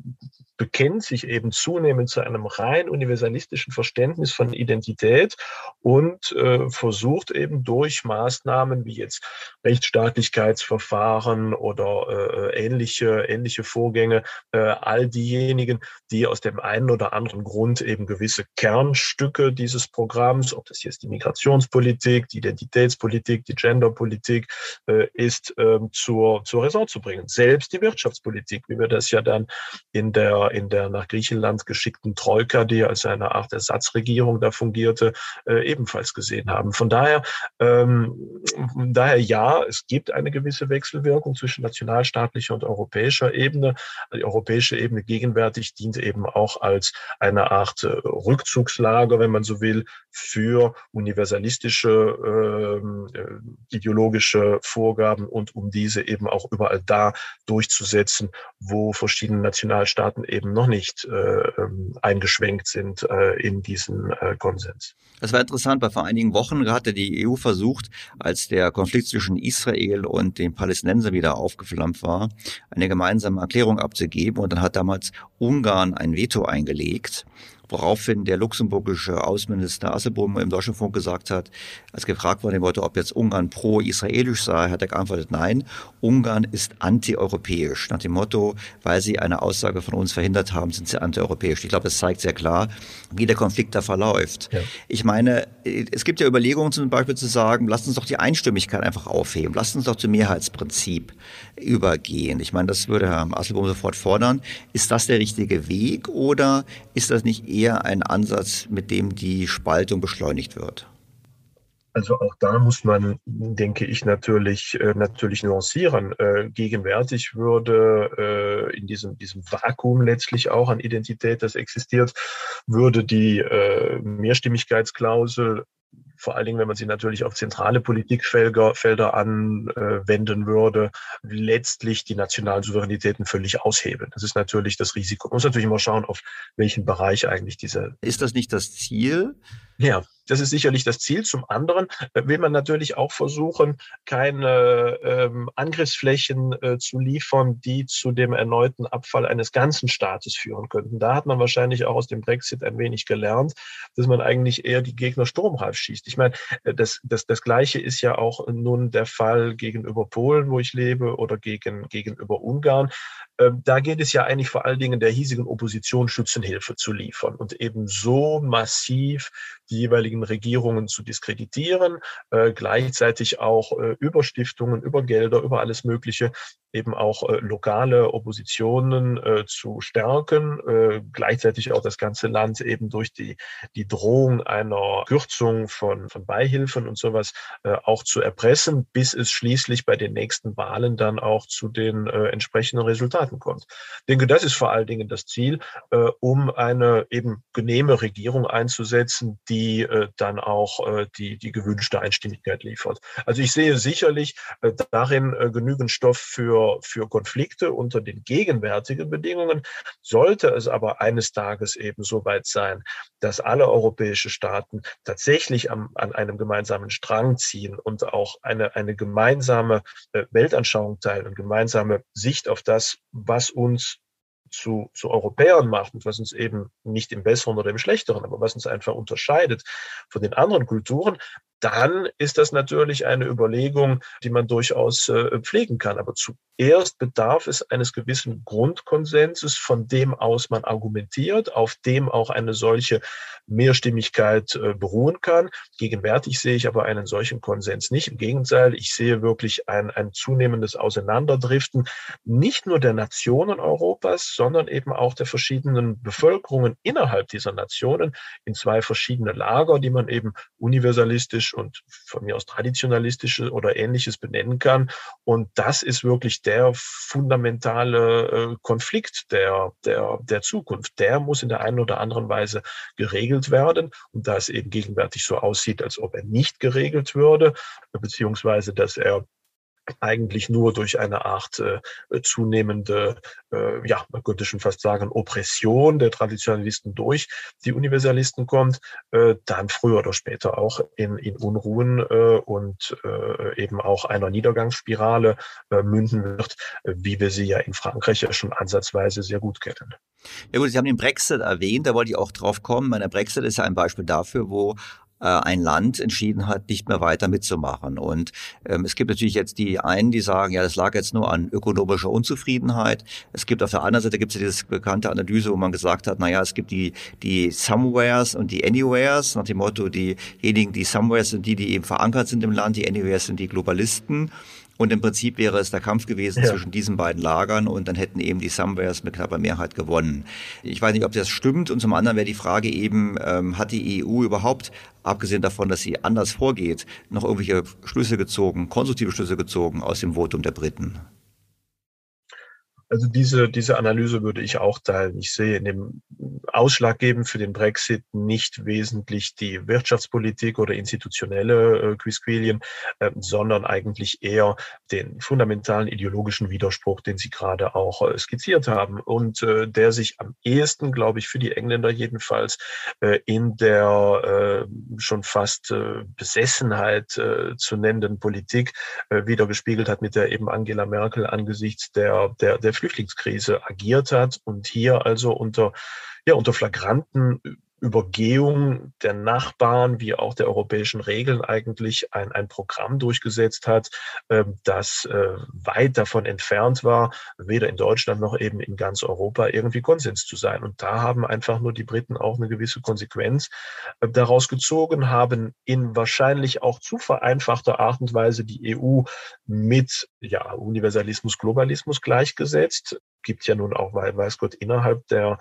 bekennt sich eben zunehmend zu einem rein universalistischen Verständnis von Identität und äh, versucht eben durch Maßnahmen wie jetzt Rechtsstaatlichkeitsverfahren oder äh, ähnliche, ähnliche Vorgänge, äh, all diejenigen, die aus dem einen oder anderen Grund eben gewisse Kernstücke dieses Programms, ob das jetzt die Migrationspolitik, die Identitätspolitik, die Genderpolitik äh, ist, äh, zur, zur Raison zu bringen. Selbst die Wirtschaftspolitik, wie wir das ja dann in der in der nach Griechenland geschickten Troika, die als eine Art Ersatzregierung da fungierte, äh, ebenfalls gesehen haben. Von daher, ähm, daher ja, es gibt eine gewisse Wechselwirkung zwischen nationalstaatlicher und europäischer Ebene. Die europäische Ebene gegenwärtig dient eben auch als eine Art äh, Rückzugslager, wenn man so will, für universalistische ähm, äh, ideologische Vorgaben und um diese eben auch überall da durchzusetzen, wo verschiedene Nationalstaaten eben noch nicht äh, ähm, eingeschwenkt sind äh, in diesen äh, Konsens. Das war interessant, weil vor einigen Wochen hatte die EU versucht, als der Konflikt zwischen Israel und den Palästinensern wieder aufgeflammt war, eine gemeinsame Erklärung abzugeben. Und dann hat damals Ungarn ein Veto eingelegt woraufhin der luxemburgische Außenminister Asselbohm im Deutschlandfunk gesagt hat, als gefragt worden wurde, ob jetzt Ungarn pro-israelisch sei, hat er geantwortet, nein, Ungarn ist antieuropäisch. Nach dem Motto, weil sie eine Aussage von uns verhindert haben, sind sie antieuropäisch. Ich glaube, das zeigt sehr klar, wie der Konflikt da verläuft. Ja. Ich meine, es gibt ja Überlegungen zum Beispiel zu sagen, lasst uns doch die Einstimmigkeit einfach aufheben, lasst uns doch zum Mehrheitsprinzip übergehen. Ich meine, das würde Herr Asselbohm sofort fordern. Ist das der richtige Weg oder ist das nicht eher ein Ansatz, mit dem die Spaltung beschleunigt wird? Also auch da muss man, denke ich, natürlich, äh, natürlich nuancieren. Äh, gegenwärtig würde äh, in diesem, diesem Vakuum letztlich auch an Identität, das existiert, würde die Mehrstimmigkeitsklausel vor allen Dingen, wenn man sie natürlich auf zentrale Politikfelder Felder anwenden würde, letztlich die nationalen Souveränitäten völlig aushebeln. Das ist natürlich das Risiko. Man muss natürlich immer schauen, auf welchen Bereich eigentlich diese. Ist das nicht das Ziel? Ja, das ist sicherlich das Ziel. Zum anderen äh, will man natürlich auch versuchen, keine ähm, Angriffsflächen äh, zu liefern, die zu dem erneuten Abfall eines ganzen Staates führen könnten. Da hat man wahrscheinlich auch aus dem Brexit ein wenig gelernt, dass man eigentlich eher die Gegner sturmreif schießt. Ich meine, äh, das, das, das Gleiche ist ja auch nun der Fall gegenüber Polen, wo ich lebe, oder gegen, gegenüber Ungarn. Ähm, da geht es ja eigentlich vor allen Dingen der hiesigen Opposition Schützenhilfe zu liefern und eben so massiv die jeweiligen Regierungen zu diskreditieren, äh, gleichzeitig auch äh, über Stiftungen, über Gelder, über alles Mögliche eben auch lokale Oppositionen zu stärken, gleichzeitig auch das ganze Land eben durch die, die Drohung einer Kürzung von, von Beihilfen und sowas äh, auch zu erpressen, bis es schließlich bei den nächsten Wahlen dann auch zu den äh, entsprechenden Resultaten kommt. Ich denke, das ist vor allen Dingen das Ziel, äh, um eine eben genehme Regierung einzusetzen, die äh, dann auch äh, die, die gewünschte Einstimmigkeit liefert. Also ich sehe sicherlich äh, darin äh, genügend Stoff für für, Konflikte unter den gegenwärtigen Bedingungen. Sollte es aber eines Tages eben so weit sein, dass alle europäische Staaten tatsächlich am, an einem gemeinsamen Strang ziehen und auch eine, eine gemeinsame äh, Weltanschauung teilen und gemeinsame Sicht auf das, was uns zu, zu Europäern macht und was uns eben nicht im Besseren oder im Schlechteren, aber was uns einfach unterscheidet von den anderen Kulturen, dann ist das natürlich eine Überlegung, die man durchaus äh, pflegen kann. Aber zuerst bedarf es eines gewissen Grundkonsenses, von dem aus man argumentiert, auf dem auch eine solche Mehrstimmigkeit äh, beruhen kann. Gegenwärtig sehe ich aber einen solchen Konsens nicht. Im Gegenteil, ich sehe wirklich ein, ein zunehmendes Auseinanderdriften, nicht nur der Nationen Europas, sondern eben auch der verschiedenen Bevölkerungen innerhalb dieser Nationen in zwei verschiedene Lager, die man eben universalistisch und von mir aus traditionalistische oder ähnliches benennen kann. Und das ist wirklich der fundamentale äh, Konflikt der, der, der Zukunft. Der muss in der einen oder anderen Weise geregelt werden. Und da es eben gegenwärtig so aussieht, als ob er nicht geregelt würde, beziehungsweise dass er eigentlich nur durch eine Art äh, zunehmende, äh, ja, man könnte schon fast sagen, Oppression der Traditionalisten durch die Universalisten kommt, äh, dann früher oder später auch in, in Unruhen äh, und äh, eben auch einer Niedergangsspirale äh, münden wird, wie wir sie ja in Frankreich ja schon ansatzweise sehr gut kennen. Ja gut, Sie haben den Brexit erwähnt, da wollte ich auch drauf kommen. Der Brexit ist ja ein Beispiel dafür, wo ein Land entschieden hat, nicht mehr weiter mitzumachen. Und ähm, es gibt natürlich jetzt die einen, die sagen, ja, das lag jetzt nur an ökonomischer Unzufriedenheit. Es gibt auf der anderen Seite gibt es ja diese bekannte Analyse, wo man gesagt hat, na ja, es gibt die, die Somewheres und die Anywheres, nach dem Motto, diejenigen, die Somewheres sind die, die eben verankert sind im Land, die Anywheres sind die Globalisten. Und im Prinzip wäre es der Kampf gewesen ja. zwischen diesen beiden Lagern und dann hätten eben die Somewheres mit knapper Mehrheit gewonnen. Ich weiß nicht, ob das stimmt. Und zum anderen wäre die Frage eben, ähm, hat die EU überhaupt, abgesehen davon, dass sie anders vorgeht, noch irgendwelche Schlüsse gezogen, konstruktive Schlüsse gezogen aus dem Votum der Briten? Also diese, diese Analyse würde ich auch teilen. Ich sehe in dem ausschlaggebend für den Brexit nicht wesentlich die Wirtschaftspolitik oder institutionelle äh, Quisquilien, äh, sondern eigentlich eher den fundamentalen ideologischen Widerspruch, den Sie gerade auch äh, skizziert haben und äh, der sich am ehesten, glaube ich, für die Engländer jedenfalls äh, in der äh, schon fast äh, Besessenheit zu nennenden Politik äh, wieder gespiegelt hat, mit der eben Angela Merkel angesichts der, der, der Flüchtlingskrise agiert hat und hier also unter, ja, unter flagranten Übergehung der Nachbarn wie auch der europäischen Regeln eigentlich ein, ein Programm durchgesetzt hat, äh, das äh, weit davon entfernt war, weder in Deutschland noch eben in ganz Europa irgendwie Konsens zu sein. Und da haben einfach nur die Briten auch eine gewisse Konsequenz äh, daraus gezogen, haben in wahrscheinlich auch zu vereinfachter Art und Weise die EU mit ja, Universalismus, Globalismus gleichgesetzt. Gibt ja nun auch, weiß Gott, innerhalb der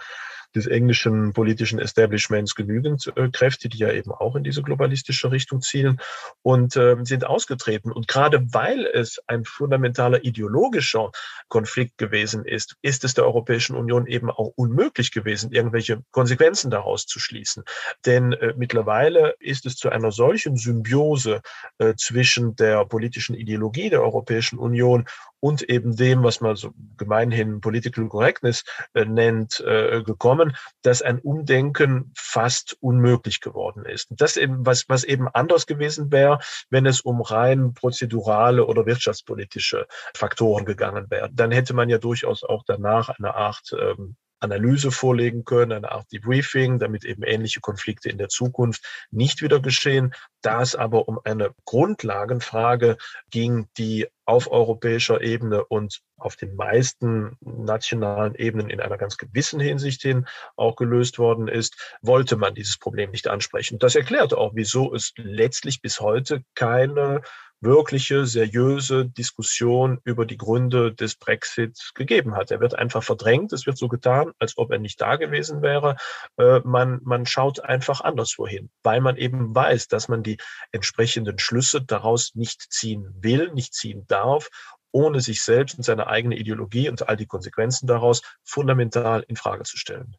des englischen politischen Establishments genügend äh, Kräfte, die ja eben auch in diese globalistische Richtung zielen und äh, sind ausgetreten. Und gerade weil es ein fundamentaler ideologischer Konflikt gewesen ist, ist es der Europäischen Union eben auch unmöglich gewesen, irgendwelche Konsequenzen daraus zu schließen. Denn äh, mittlerweile ist es zu einer solchen Symbiose äh, zwischen der politischen Ideologie der Europäischen Union und eben dem, was man so gemeinhin Political Correctness äh, nennt, äh, gekommen, dass ein Umdenken fast unmöglich geworden ist. Und das eben, was, was eben anders gewesen wäre, wenn es um rein prozedurale oder wirtschaftspolitische Faktoren gegangen wäre. Dann hätte man ja durchaus auch danach eine Art ähm, Analyse vorlegen können, eine Art Debriefing, damit eben ähnliche Konflikte in der Zukunft nicht wieder geschehen. Da es aber um eine Grundlagenfrage ging, die auf europäischer Ebene und auf den meisten nationalen Ebenen in einer ganz gewissen Hinsicht hin auch gelöst worden ist, wollte man dieses Problem nicht ansprechen. Das erklärt auch, wieso es letztlich bis heute keine wirkliche, seriöse Diskussion über die Gründe des Brexit gegeben hat. Er wird einfach verdrängt. Es wird so getan, als ob er nicht da gewesen wäre. Äh, man, man schaut einfach anderswo hin, weil man eben weiß, dass man die entsprechenden Schlüsse daraus nicht ziehen will, nicht ziehen darf ohne sich selbst und seine eigene Ideologie und all die Konsequenzen daraus fundamental in Frage zu stellen.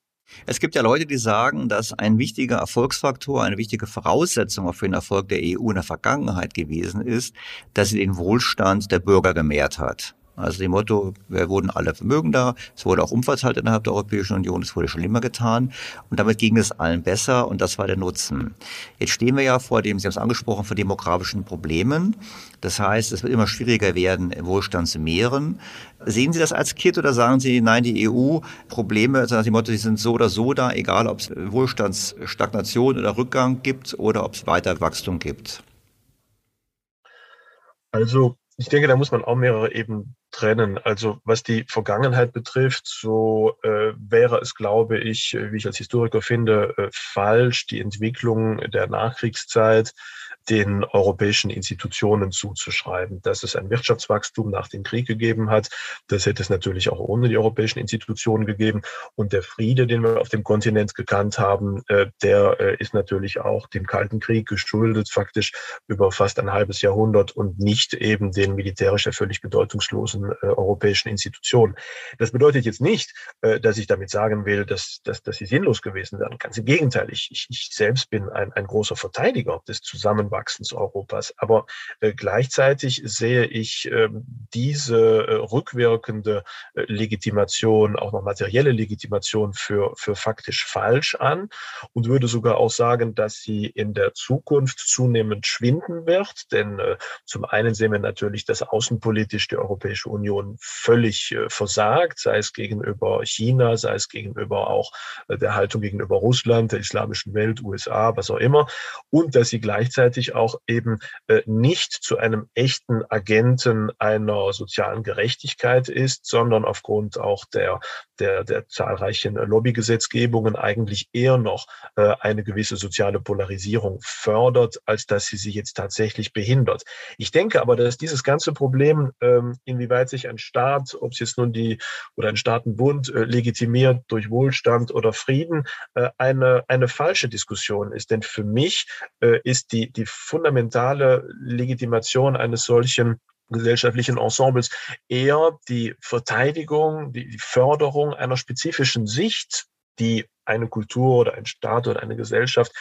Es gibt ja Leute, die sagen, dass ein wichtiger Erfolgsfaktor, eine wichtige Voraussetzung für den Erfolg der EU in der Vergangenheit gewesen ist, dass sie den Wohlstand der Bürger gemehrt hat. Also dem Motto, wir wurden alle vermögender, es wurde auch umverteilt innerhalb der Europäischen Union, es wurde schon immer getan und damit ging es allen besser und das war der Nutzen. Jetzt stehen wir ja vor dem, Sie haben es angesprochen, vor demografischen Problemen. Das heißt, es wird immer schwieriger werden, Wohlstand zu mehren. Sehen Sie das als Kit oder sagen Sie, nein, die EU-Probleme, also nach Motto, sie sind so oder so da, egal ob es Wohlstandsstagnation oder Rückgang gibt oder ob es weiter Wachstum gibt? Also ich denke, da muss man auch mehrere Ebenen trennen. Also was die Vergangenheit betrifft, so äh, wäre es, glaube ich, wie ich als Historiker finde, äh, falsch, die Entwicklung der Nachkriegszeit den europäischen Institutionen zuzuschreiben. Dass es ein Wirtschaftswachstum nach dem Krieg gegeben hat, das hätte es natürlich auch ohne die europäischen Institutionen gegeben. Und der Friede, den wir auf dem Kontinent gekannt haben, äh, der äh, ist natürlich auch dem Kalten Krieg geschuldet, faktisch über fast ein halbes Jahrhundert und nicht eben den militärisch völlig bedeutungslosen äh, europäischen Institutionen. Das bedeutet jetzt nicht, dass ich damit sagen will, dass, dass, dass sie sinnlos gewesen wären. Ganz im Gegenteil. Ich, ich, selbst bin ein, ein großer Verteidiger des Zusammenarbeits Heranwachsens Europas. Aber äh, gleichzeitig sehe ich äh, diese äh, rückwirkende äh, Legitimation, auch noch materielle Legitimation für, für faktisch falsch an und würde sogar auch sagen, dass sie in der Zukunft zunehmend schwinden wird. Denn zum einen sehen wir natürlich, dass außenpolitisch die Europäische Union völlig versagt, sei es gegenüber China, sei es gegenüber auch der Haltung gegenüber Russland, der islamischen Welt, USA, was auch immer. Und dass sie gleichzeitig natürlich auch eben äh, nicht zu einem echten Agenten einer sozialen Gerechtigkeit ist, sondern aufgrund auch der, der, der zahlreichen Lobbygesetzgebungen eigentlich eher noch äh, eine gewisse soziale Polarisierung fördert, als dass sie sie jetzt tatsächlich behindert. Ich denke aber, dass dieses ganze Problem, ähm, inwieweit sich ein Staat, ob es jetzt nun die oder ein Staatenbund äh, legitimiert durch Wohlstand oder Frieden, eine, eine falsche Diskussion ist. Denn für mich ist die, die fundamentale Legitimation eines solchen gesellschaftlichen Ensembles eher die Verteidigung, die Förderung einer spezifischen Sicht, die eine Kultur oder ein Staat oder eine Gesellschaft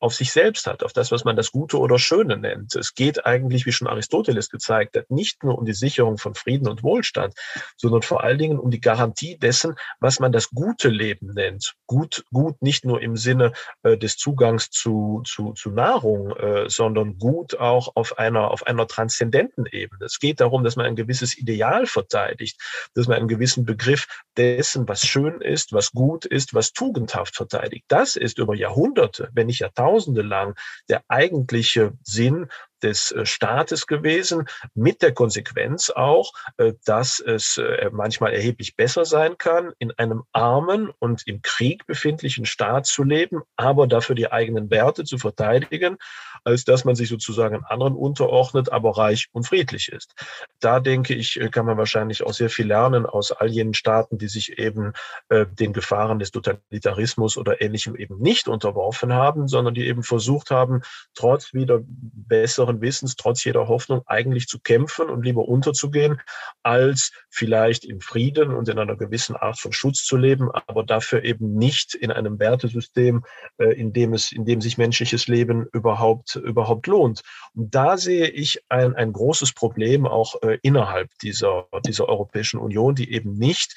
auf sich selbst hat, auf das, was man das Gute oder Schöne nennt. Es geht eigentlich, wie schon Aristoteles gezeigt hat, nicht nur um die Sicherung von Frieden und Wohlstand, sondern vor allen Dingen um die Garantie dessen, was man das gute Leben nennt. Gut, gut nicht nur im Sinne äh, des Zugangs zu, zu, zu Nahrung, äh, sondern gut auch auf einer, auf einer transzendenten Ebene. Es geht darum, dass man ein gewisses Ideal verteidigt, dass man einen gewissen Begriff dessen, was schön ist, was gut ist, was tugendhaft verteidigt. Das ist über Jahrhunderte, wenn nicht Jahrtausende, Jahrtausende lang der eigentliche Sinn des äh, Staates gewesen, mit der Konsequenz auch, äh, dass es äh, manchmal erheblich besser sein kann, in einem armen und im Krieg befindlichen Staat zu leben, aber dafür die eigenen Werte zu verteidigen, als dass man sich sozusagen anderen unterordnet, aber reich und friedlich ist. Da denke ich, kann man wahrscheinlich auch sehr viel lernen aus all jenen Staaten, die sich eben den Gefahren des Totalitarismus oder ähnlichem eben nicht unterworfen haben, sondern die eben versucht haben, trotz wieder besseren besseren Wissens, trotz jeder Hoffnung, eigentlich zu kämpfen und lieber unterzugehen, als vielleicht im Frieden und in einer gewissen Art von Schutz zu leben, aber dafür eben nicht in einem Wertesystem, äh, in dem es, in dem sich menschliches Leben überhaupt, überhaupt lohnt. Und da sehe ich ein, ein großes Problem auch äh, innerhalb dieser, dieser Europäischen Union, die eben nicht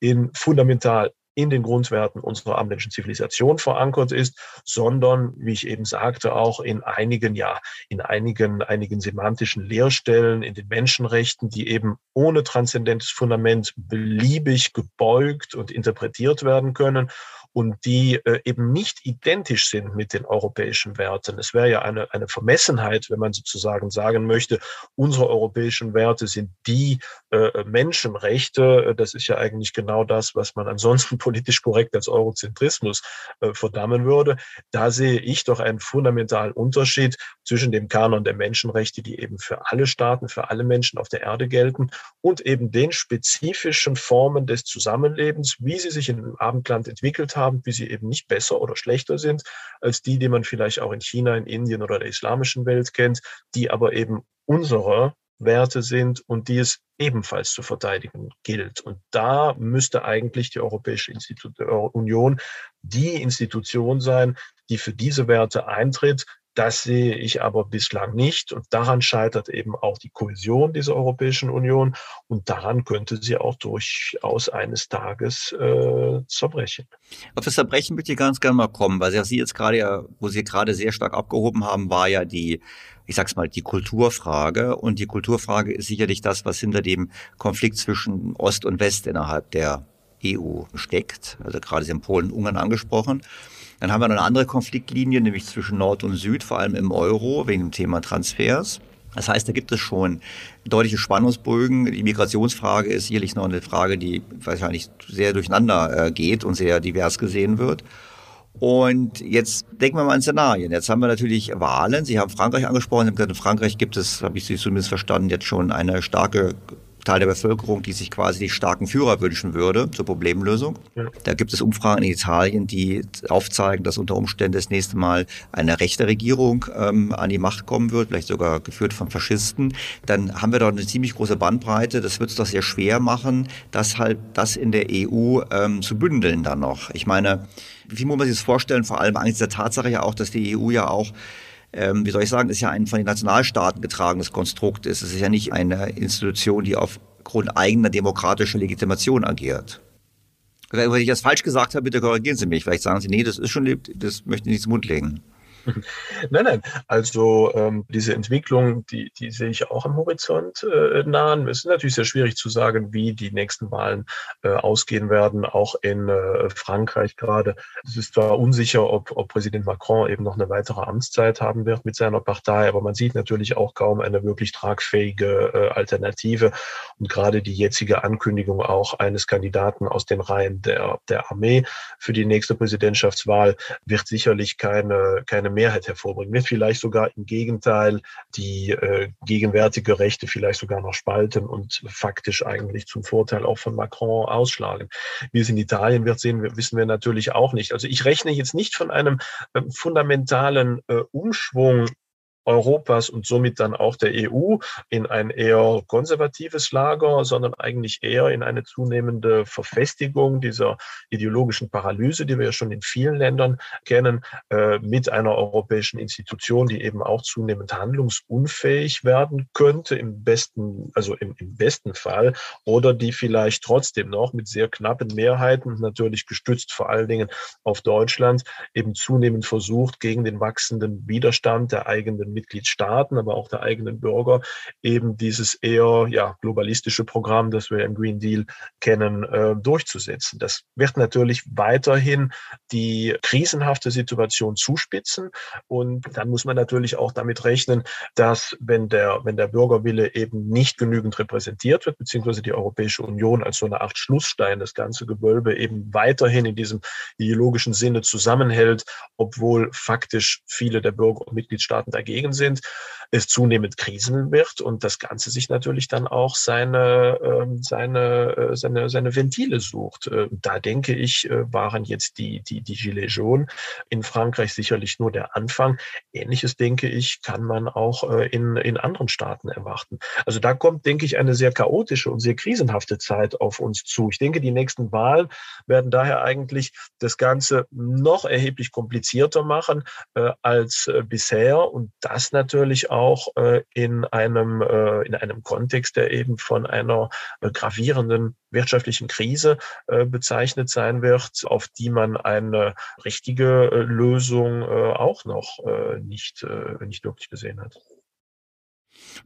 in fundamental in den Grundwerten unserer abendländischen Zivilisation verankert ist, sondern, wie ich eben sagte, auch in einigen, ja, in einigen, einigen semantischen Leerstellen in den Menschenrechten, die eben ohne transzendentes Fundament beliebig gebeugt und interpretiert werden können und die äh, eben nicht identisch sind mit den europäischen Werten. Es wäre ja eine, eine Vermessenheit, wenn man sozusagen sagen möchte, unsere europäischen Werte sind die äh, Menschenrechte. Das ist ja eigentlich genau das, was man ansonsten politisch korrekt als Eurozentrismus äh, verdammen würde. Da sehe ich doch einen fundamentalen Unterschied zwischen dem Kanon der Menschenrechte, die eben für alle Staaten, für alle Menschen auf der Erde gelten und eben den spezifischen Formen des Zusammenlebens, wie sie sich im Abendland entwickelt haben haben, wie sie eben nicht besser oder schlechter sind als die, die man vielleicht auch in China, in Indien oder der islamischen Welt kennt, die aber eben unsere Werte sind und die es ebenfalls zu verteidigen gilt. Und da müsste eigentlich die Europäische Institu Union die Institution sein, die für diese Werte eintritt, Das sehe ich aber bislang nicht. Und daran scheitert eben auch die Kohäsion dieser Europäischen Union. Und daran könnte sie auch durchaus eines Tages äh, zerbrechen. Auf das Zerbrechen möchte ich ganz gerne mal kommen, weil Sie jetzt gerade ja, wo Sie gerade sehr stark abgehoben haben, war ja die ich sag's mal, die Kulturfrage. Und die Kulturfrage ist sicherlich das, was hinter dem Konflikt zwischen Ost und West innerhalb der EU steckt. Also gerade haben Polen und Ungarn angesprochen. Dann haben wir noch eine andere Konfliktlinie, nämlich zwischen Nord und Süd, vor allem im Euro, wegen dem Thema Transfers. Das heißt, da gibt es schon deutliche Spannungsbögen. Die Migrationsfrage ist sicherlich noch eine Frage, die wahrscheinlich sehr durcheinander äh, geht und sehr divers gesehen wird. Und jetzt denken wir mal an Szenarien. Jetzt haben wir natürlich Wahlen. Sie haben Frankreich angesprochen. Sie haben gesagt, in Frankreich gibt es, habe ich Sie zumindest verstanden, jetzt schon eine starke Teil der Bevölkerung, die sich quasi die starken Führer wünschen würde zur Problemlösung. Ja. Da gibt es Umfragen in Italien, die aufzeigen, dass unter Umständen das nächste Mal eine rechte Regierung ähm, an die Macht kommen wird, vielleicht sogar geführt von Faschisten. Dann haben wir dort eine ziemlich große Bandbreite. Das wird es doch sehr schwer machen, das halt das in der EU ähm, zu bündeln dann noch. Ich meine, wie muss man sich das vorstellen? Vor allem angesichts der Tatsache ja auch, dass die EU ja auch ähm, wie soll ich sagen, ist ja ein von den Nationalstaaten getragenes Konstrukt. Es ist ja nicht eine Institution, die aufgrund eigener demokratischer Legitimation agiert. Wenn ich das falsch gesagt habe, bitte korrigieren Sie mich. Vielleicht sagen Sie, nee, das ist schon, das möchte ich nicht zum Mund legen. Nein, nein. Also ähm, diese Entwicklung, die, die sehe ich auch am Horizont äh, nahen. Es ist natürlich sehr schwierig zu sagen, wie die nächsten Wahlen äh, ausgehen werden, auch in äh, Frankreich gerade. Es ist zwar unsicher, ob, ob Präsident Macron eben noch eine weitere Amtszeit haben wird mit seiner Partei, aber man sieht natürlich auch kaum eine wirklich tragfähige äh, Alternative. Und gerade die jetzige Ankündigung auch eines Kandidaten aus den Reihen der, der Armee für die nächste Präsidentschaftswahl wird sicherlich keine, keine Mehrheit hervorbringen, wird vielleicht sogar im Gegenteil die äh, gegenwärtige Rechte vielleicht sogar noch spalten und faktisch eigentlich zum Vorteil auch von Macron ausschlagen. Wie es in Italien wird sehen, wissen wir natürlich auch nicht. Also ich rechne jetzt nicht von einem äh, fundamentalen äh, Umschwung Europas und somit dann auch der EU in ein eher konservatives Lager, sondern eigentlich eher in eine zunehmende Verfestigung dieser ideologischen Paralyse, die wir ja schon in vielen Ländern kennen, äh, mit einer europäischen Institution, die eben auch zunehmend handlungsunfähig werden könnte, im besten, also im, im besten Fall, oder die vielleicht trotzdem noch mit sehr knappen Mehrheiten, natürlich gestützt vor allen Dingen auf Deutschland, eben zunehmend versucht, gegen den wachsenden Widerstand der eigenen Mitgliedstaaten, aber auch der eigenen Bürger eben dieses eher ja, globalistische Programm, das wir im Green Deal kennen, äh, durchzusetzen. Das wird natürlich weiterhin die krisenhafte Situation zuspitzen. Und dann muss man natürlich auch damit rechnen, dass wenn der, wenn der Bürgerwille eben nicht genügend repräsentiert wird, beziehungsweise die Europäische Union als so eine Art Schlussstein das ganze Gewölbe eben weiterhin in diesem ideologischen Sinne zusammenhält, obwohl faktisch viele der Bürger und Mitgliedstaaten dagegen Kollegen sind, es zunehmend kriseln wird und das Ganze sich natürlich dann auch seine, ähm, seine, äh, seine, seine Ventile sucht. Äh, da denke ich, äh, waren jetzt die, die, die Gilets jaunes in Frankreich sicherlich nur der Anfang. Ähnliches, denke ich, kann man auch in, in anderen Staaten erwarten. Also da kommt, denke ich, eine sehr chaotische und sehr krisenhafte Zeit auf uns zu. Ich denke, die nächsten Wahlen werden daher eigentlich das Ganze noch erheblich komplizierter machen äh, als äh, bisher. Und da das natürlich auch äh, in einem äh, in einem Kontext, der eben von einer äh, gravierenden wirtschaftlichen Krise äh, bezeichnet sein wird, auf die man eine richtige äh, Lösung äh, auch noch nicht nicht wirklich gesehen hat.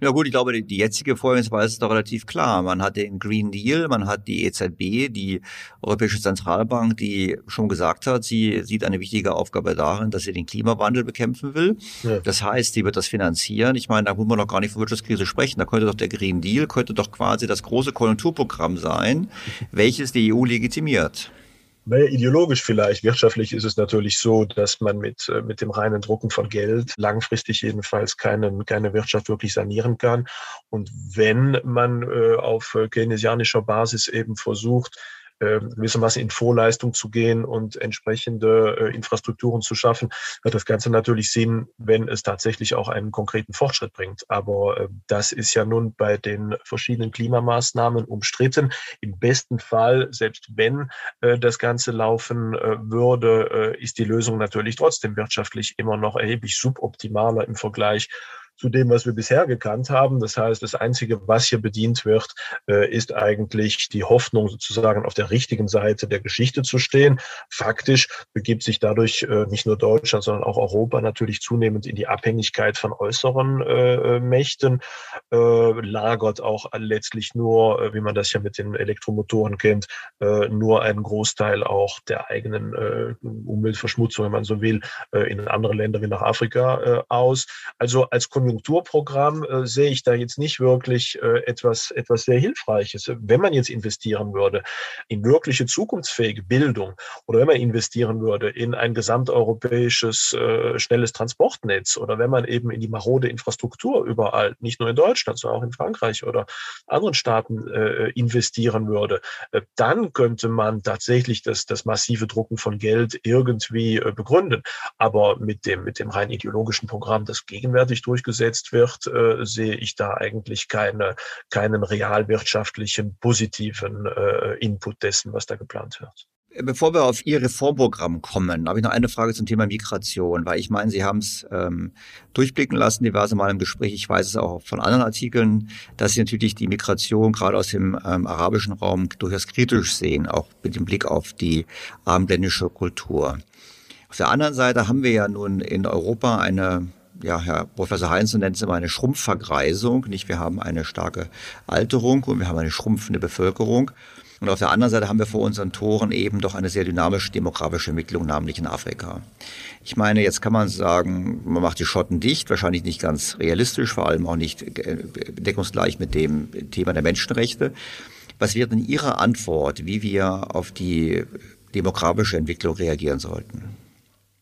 Ja gut, ich glaube, die jetzige Vorgehensweise ist doch relativ klar. Man hat den Green Deal, man hat die EZB, die Europäische Zentralbank, die schon gesagt hat, sie sieht eine wichtige Aufgabe darin, dass sie den Klimawandel bekämpfen will. Ja. Das heißt, sie wird das finanzieren. Ich meine, da muss man noch gar nicht von Wirtschaftskrise sprechen. Da könnte doch der Green Deal, könnte doch quasi das große Konjunkturprogramm sein, welches die EU legitimiert. Naja, ideologisch vielleicht. Wirtschaftlich ist es natürlich so, dass man mit, äh, mit dem reinen Drucken von Geld langfristig jedenfalls keine, keine Wirtschaft wirklich sanieren kann. Und wenn man äh, auf keynesianischer Basis eben versucht, äh, gewissermaßen in Vorleistung zu gehen und entsprechende äh, Infrastrukturen zu schaffen, hat das Ganze natürlich Sinn, wenn es tatsächlich auch einen konkreten Fortschritt bringt. Aber äh, das ist ja nun bei den verschiedenen Klimamaßnahmen umstritten. Im besten Fall, selbst wenn äh, das Ganze laufen äh, würde, äh, ist die Lösung natürlich trotzdem wirtschaftlich immer noch erheblich suboptimaler im Vergleich zu dem, was wir bisher gekannt haben. Das heißt, das Einzige, was hier bedient wird, äh, ist eigentlich die Hoffnung, sozusagen auf der richtigen Seite der Geschichte zu stehen. Faktisch begibt sich dadurch äh, nicht nur Deutschland, sondern auch Europa natürlich zunehmend in die Abhängigkeit von äußeren äh, Mächten, lagert auch letztlich nur, wie man das ja mit den Elektromotoren kennt, nur einen Großteil auch der eigenen Umweltverschmutzung, wenn man so will, in andere Länder wie nach Afrika aus. Also als Konjunkturprogramm äh, sehe ich da jetzt nicht wirklich äh, etwas, etwas sehr Hilfreiches. Wenn man jetzt investieren würde in wirkliche zukunftsfähige Bildung oder wenn man investieren würde in ein gesamteuropäisches äh, schnelles Transportnetz oder wenn man eben in die marode Infrastruktur überall, nicht nur in Deutschland, sondern auch in Frankreich oder anderen Staaten äh, investieren würde, äh, dann könnte man tatsächlich das, das massive Drucken von Geld irgendwie äh, begründen. Aber mit dem, mit dem rein ideologischen Programm, das gegenwärtig durchgesetzt umgesetzt wird, äh, sehe ich da eigentlich keine, keinen realwirtschaftlichen positiven äh, Input dessen, was da geplant wird. Bevor wir auf Ihr Reformprogramm kommen, habe ich noch eine Frage zum Thema Migration, weil ich meine, Sie haben es ähm, durchblicken lassen, diverse Mal im Gespräch, ich weiß es auch von anderen Artikeln, dass Sie natürlich die Migration gerade aus dem ähm, arabischen Raum durchaus kritisch sehen, auch mit dem Blick auf die abendländische Kultur. Auf der anderen Seite haben wir ja nun in Europa eine ja, Herr Professor Heinz nennt es immer eine Schrumpfvergreisung. Nicht, wir haben eine starke Alterung und wir haben eine schrumpfende Bevölkerung. Und auf der anderen Seite haben wir vor unseren Toren eben doch eine sehr dynamische demografische Entwicklung, namentlich in Afrika. Ich meine, jetzt kann man sagen, man macht die Schotten dicht, wahrscheinlich nicht ganz realistisch, vor allem auch nicht äh, deckungsgleich mit dem Thema der Menschenrechte. Was wäre denn Ihre Antwort, wie wir auf die demografische Entwicklung reagieren sollten?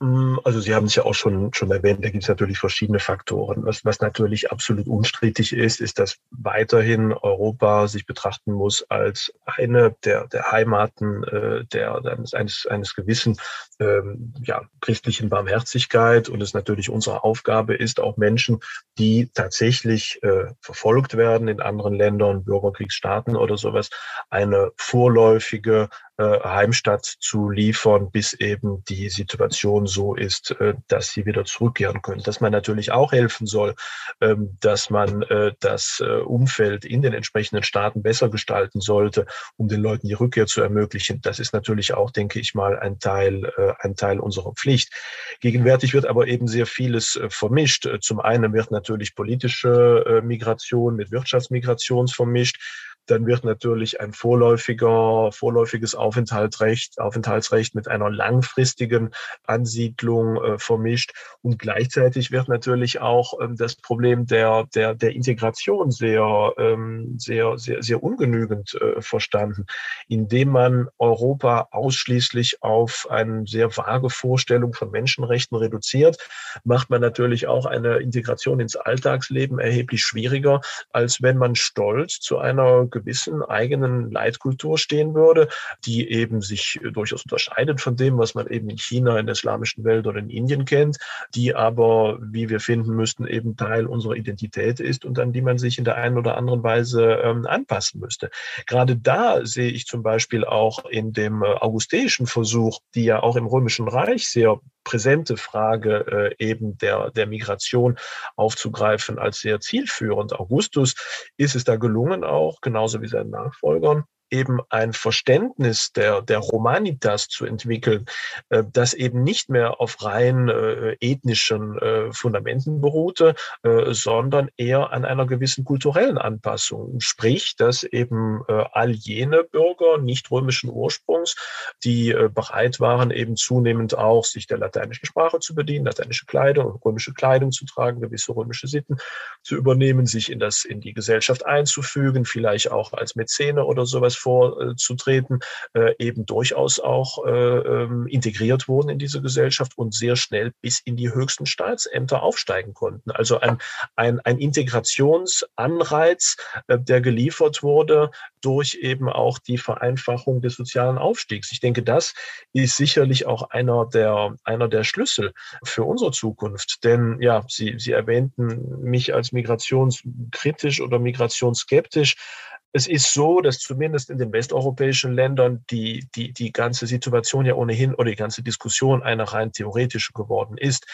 Mm, also Sie haben es ja auch schon, schon erwähnt, da gibt es natürlich verschiedene Faktoren. Was, was natürlich absolut unstrittig ist, ist, dass weiterhin Europa sich betrachten muss als eine der, der Heimaten äh, der, eines, eines gewissen ähm, ja, christlichen Barmherzigkeit und es natürlich unsere Aufgabe ist, auch Menschen, die tatsächlich äh, verfolgt werden in anderen Ländern, Bürgerkriegsstaaten oder sowas, eine vorläufige Heimstatt zu liefern, bis eben die Situation so ist, äh, dass sie wieder zurückkehren können. Dass man natürlich auch helfen soll, ähm, dass man äh, das Umfeld in den entsprechenden Staaten besser gestalten sollte, um den Leuten die Rückkehr zu ermöglichen. Das ist natürlich auch, denke ich mal, ein Teil, ein Teil unserer Pflicht. Gegenwärtig wird aber eben sehr vieles vermischt. Zum einen wird natürlich politische Migration mit Wirtschaftsmigration vermischt dann wird natürlich ein vorläufiger, vorläufiges Aufenthaltsrecht, Aufenthaltsrecht mit einer langfristigen Ansiedlung äh, vermischt. Und gleichzeitig wird natürlich auch ähm, das Problem der, der, der Integration sehr, ähm, sehr, sehr, sehr ungenügend äh, verstanden, indem man Europa ausschließlich auf eine sehr vage Vorstellung von Menschenrechten reduziert, macht man natürlich auch eine Integration ins Alltagsleben erheblich schwieriger, als wenn man stolz zu einer gewissen eigenen Leitkultur stehen würde, die eben sich durchaus unterscheidet von dem, was man eben in China, in der islamischen Welt oder in Indien kennt, die aber, wie wir finden müssten, eben Teil unserer Identität ist und an die man sich in der einen oder anderen Weise ähm, anpassen müsste. Gerade da sehe ich zum Beispiel auch in dem äh, augusteischen Versuch, die ja auch im Römischen Reich sehr präsente Frage äh, eben der, der Migration aufzugreifen als sehr zielführend. Augustus ist es da gelungen, auch genauso wie seinen Nachfolgern, eben ein Verständnis der, der Romanitas zu entwickeln, äh, das eben nicht mehr auf rein äh, ethnischen äh, Fundamenten beruhte, sondern eher an einer gewissen kulturellen Anpassung. Sprich, dass eben all jene Bürger nicht römischen Ursprungs, die bereit waren, eben zunehmend auch sich der lateinischen Sprache zu bedienen, lateinische Kleidung, römische Kleidung zu tragen, gewisse römische Sitten zu übernehmen, sich in das, in die Gesellschaft einzufügen, vielleicht auch als Mäzene oder sowas vorzutreten, äh, eben durchaus auch äh, ähm, integriert wurden in diese Gesellschaft und sehr schnell bis in die höchsten Staatsämter aufsteigen konnten. Also ein, ein, ein Integrationsanreiz, äh, der geliefert wurde durch eben auch die Vereinfachung des sozialen Aufstiegs. Ich denke, das ist sicherlich auch einer der, einer der Schlüssel für unsere Zukunft. Denn ja, Sie, Sie erwähnten mich als migrationskritisch oder migrationsskeptisch. Es ist so, dass zumindest in den westeuropäischen Ländern die, die, die ganze Situation ja ohnehin oder die ganze Diskussion eine rein theoretische geworden ist.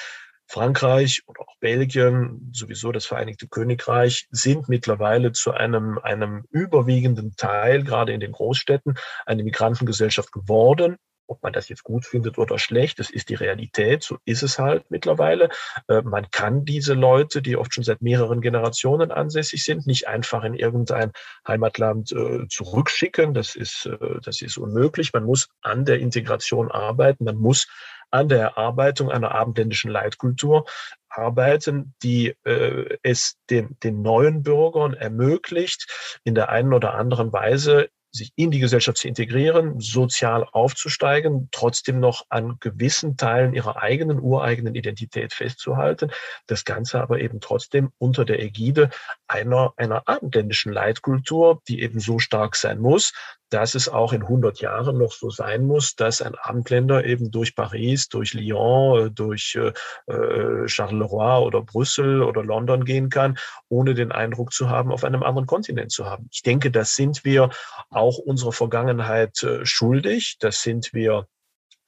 Frankreich und auch Belgien, sowieso das Vereinigte Königreich, sind mittlerweile zu einem, einem überwiegenden Teil, gerade in den Großstädten, eine Migrantengesellschaft geworden. Ob man das jetzt gut findet oder schlecht, das ist die Realität, so ist es halt mittlerweile. Äh, man kann diese Leute, die oft schon seit mehreren Generationen ansässig sind, nicht einfach in irgendein Heimatland äh, zurückschicken. Das ist, äh, das ist unmöglich. Man muss an der Integration arbeiten. Man muss an der Erarbeitung einer abendländischen Leitkultur arbeiten, die äh, es den, den neuen Bürgern ermöglicht, in der einen oder anderen Weise sich in die Gesellschaft zu integrieren, sozial aufzusteigen, trotzdem noch an gewissen Teilen ihrer eigenen ureigenen Identität festzuhalten. Das Ganze aber eben trotzdem unter der Ägide einer, einer abendländischen Leitkultur, die eben so stark sein muss, dass es auch in 100 Jahren noch so sein muss, dass ein Abendländer eben durch Paris, durch Lyon, durch äh, äh, Charleroi oder Brüssel oder London gehen kann, ohne den Eindruck zu haben, auf einem anderen Kontinent zu haben. Ich denke, das sind wir auch unserer Vergangenheit äh, schuldig. Das sind wir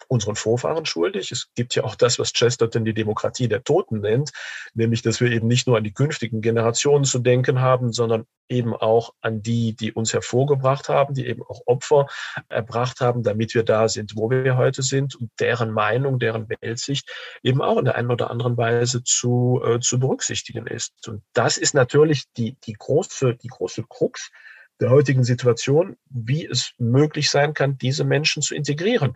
unseren Vorfahren schuldig. Es gibt ja auch das, was Chesterton die Demokratie der Toten nennt, nämlich, dass wir eben nicht nur an die künftigen Generationen zu denken haben, sondern eben auch an die, die uns hervorgebracht haben, die eben auch Opfer erbracht haben, damit wir da sind, wo wir heute sind und deren Meinung, deren Weltsicht eben auch in der einen oder anderen Weise zu, äh, zu berücksichtigen ist. Und das ist natürlich die, die große, die große Krux der heutigen Situation, wie es möglich sein kann, diese Menschen zu integrieren.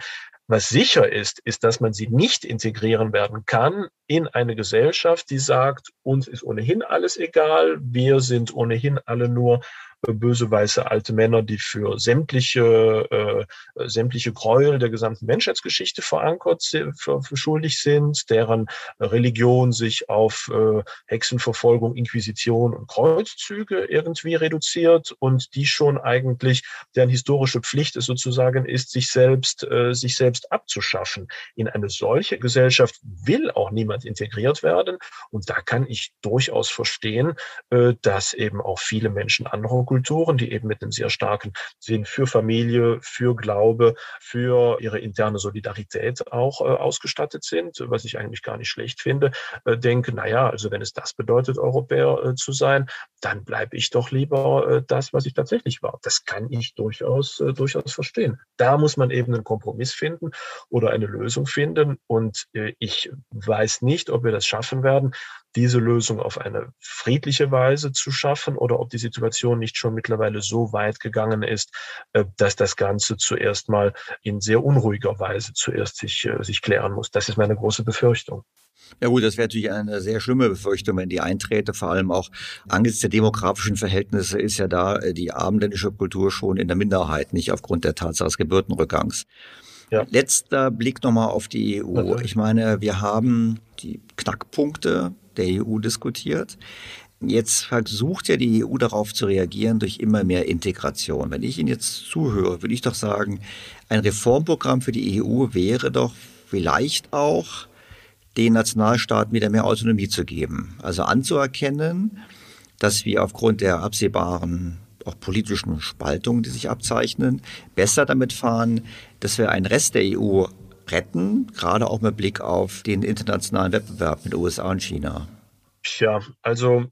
Was sicher ist, ist, dass man sie nicht integrieren werden kann in eine Gesellschaft, die sagt, uns ist ohnehin alles egal, wir sind ohnehin alle nur böse weiße alte Männer, die für sämtliche, äh, sämtliche Gräuel der gesamten Menschheitsgeschichte verankert, für, für schuldig sind, deren Religion sich auf äh, Hexenverfolgung, Inquisition und Kreuzzüge irgendwie reduziert und die schon eigentlich, deren historische Pflicht es sozusagen ist, sich selbst, äh, sich selbst abzuschaffen. In eine solche Gesellschaft will auch niemand integriert werden. Und da kann ich durchaus verstehen, äh, dass eben auch viele Menschen anderer Kulturen, die eben mit einem sehr starken Sinn für Familie, für Glaube, für ihre interne Solidarität auch äh, ausgestattet sind, was ich eigentlich gar nicht schlecht finde, äh, denke, naja, also wenn es das bedeutet, Europäer zu sein, dann bleibe ich doch lieber das, was ich tatsächlich war. Das kann ich durchaus, durchaus verstehen. Da muss man eben einen Kompromiss finden oder eine Lösung finden. Und äh, ich weiß nicht, ob wir das schaffen werden, diese Lösung auf eine friedliche Weise zu schaffen oder ob die Situation nicht schon mittlerweile so weit gegangen ist, äh, dass das Ganze zuerst mal in sehr unruhiger Weise zuerst sich, äh, sich klären muss. Das ist meine große Befürchtung. Ja gut, das wäre natürlich eine sehr schlimme Befürchtung, wenn die einträte. Vor allem auch angesichts der demografischen Verhältnisse ist ja da die abendländische Kultur schon in der Minderheit, nicht aufgrund der Tatsache des Geburtenrückgangs. Ja. Letzter Blick nochmal auf die EU. Ich meine, wir haben die Knackpunkte der EU diskutiert. Jetzt versucht ja die EU darauf zu reagieren durch immer mehr Integration. Wenn ich Ihnen jetzt zuhöre, würde ich doch sagen, ein Reformprogramm für die EU wäre doch vielleicht auch, den Nationalstaaten wieder mehr Autonomie zu geben. Also anzuerkennen, dass wir aufgrund der absehbaren auch politischen Spaltungen, die sich abzeichnen, besser damit fahren, dass wir einen Rest der EU retten, gerade auch mit Blick auf den internationalen Wettbewerb mit USA und China. Tja, also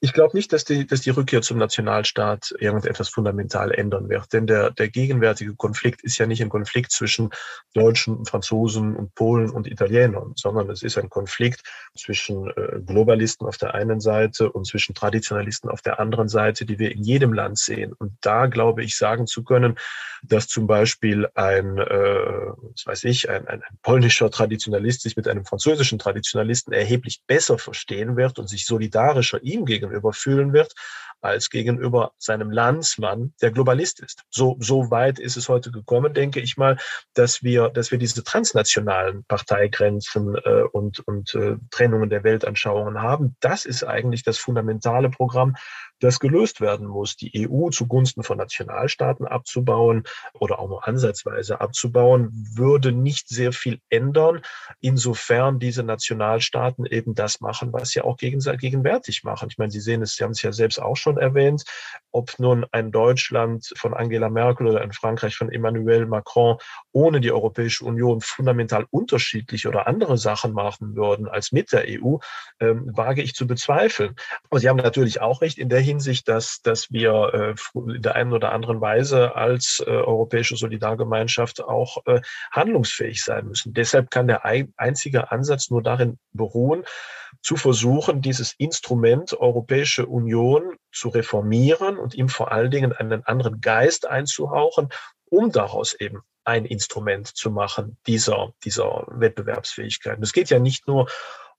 ich glaube nicht, dass die, dass die Rückkehr zum Nationalstaat irgendetwas fundamental ändern wird. Denn der, der gegenwärtige Konflikt ist ja nicht ein Konflikt zwischen Deutschen, Franzosen und Polen und Italienern, sondern es ist ein Konflikt zwischen äh, Globalisten auf der einen Seite und zwischen Traditionalisten auf der anderen Seite, die wir in jedem Land sehen. Und da glaube ich sagen zu können, dass zum Beispiel ein, äh, was weiß ich, ein, ein, ein polnischer Traditionalist sich mit einem französischen Traditionalisten erheblich besser verstehen wird und sich solidarischer ihm gegenüber fühlen wird, als gegenüber seinem Landsmann, der Globalist ist. So, so weit ist es heute gekommen, denke ich mal, dass wir, dass wir diese transnationalen Parteigrenzen äh, und, und äh, Trennungen der Weltanschauungen haben. Das ist eigentlich das fundamentale Programm, das gelöst werden muss, die EU zugunsten von Nationalstaaten abzubauen oder auch nur ansatzweise abzubauen, würde nicht sehr viel ändern, insofern diese Nationalstaaten eben das machen, was sie auch gegenwärtig machen. Ich meine, Sie sehen es, Sie haben es ja selbst auch schon erwähnt, ob nun ein Deutschland von Angela Merkel oder ein Frankreich von Emmanuel Macron ohne die Europäische Union fundamental unterschiedlich oder andere Sachen machen würden als mit der EU, ähm, wage ich zu bezweifeln. Aber Sie haben natürlich auch recht in der Hinsicht, dass, dass wir äh, in der einen oder anderen Weise als äh, europäische Solidargemeinschaft auch äh, handlungsfähig sein müssen. Deshalb kann der ein, einzige Ansatz nur darin beruhen, zu versuchen, dieses Instrument Europäische Union zu reformieren und ihm vor allen Dingen einen anderen Geist einzuhauchen, um daraus eben ein Instrument zu machen dieser, dieser Wettbewerbsfähigkeit. es geht ja nicht nur um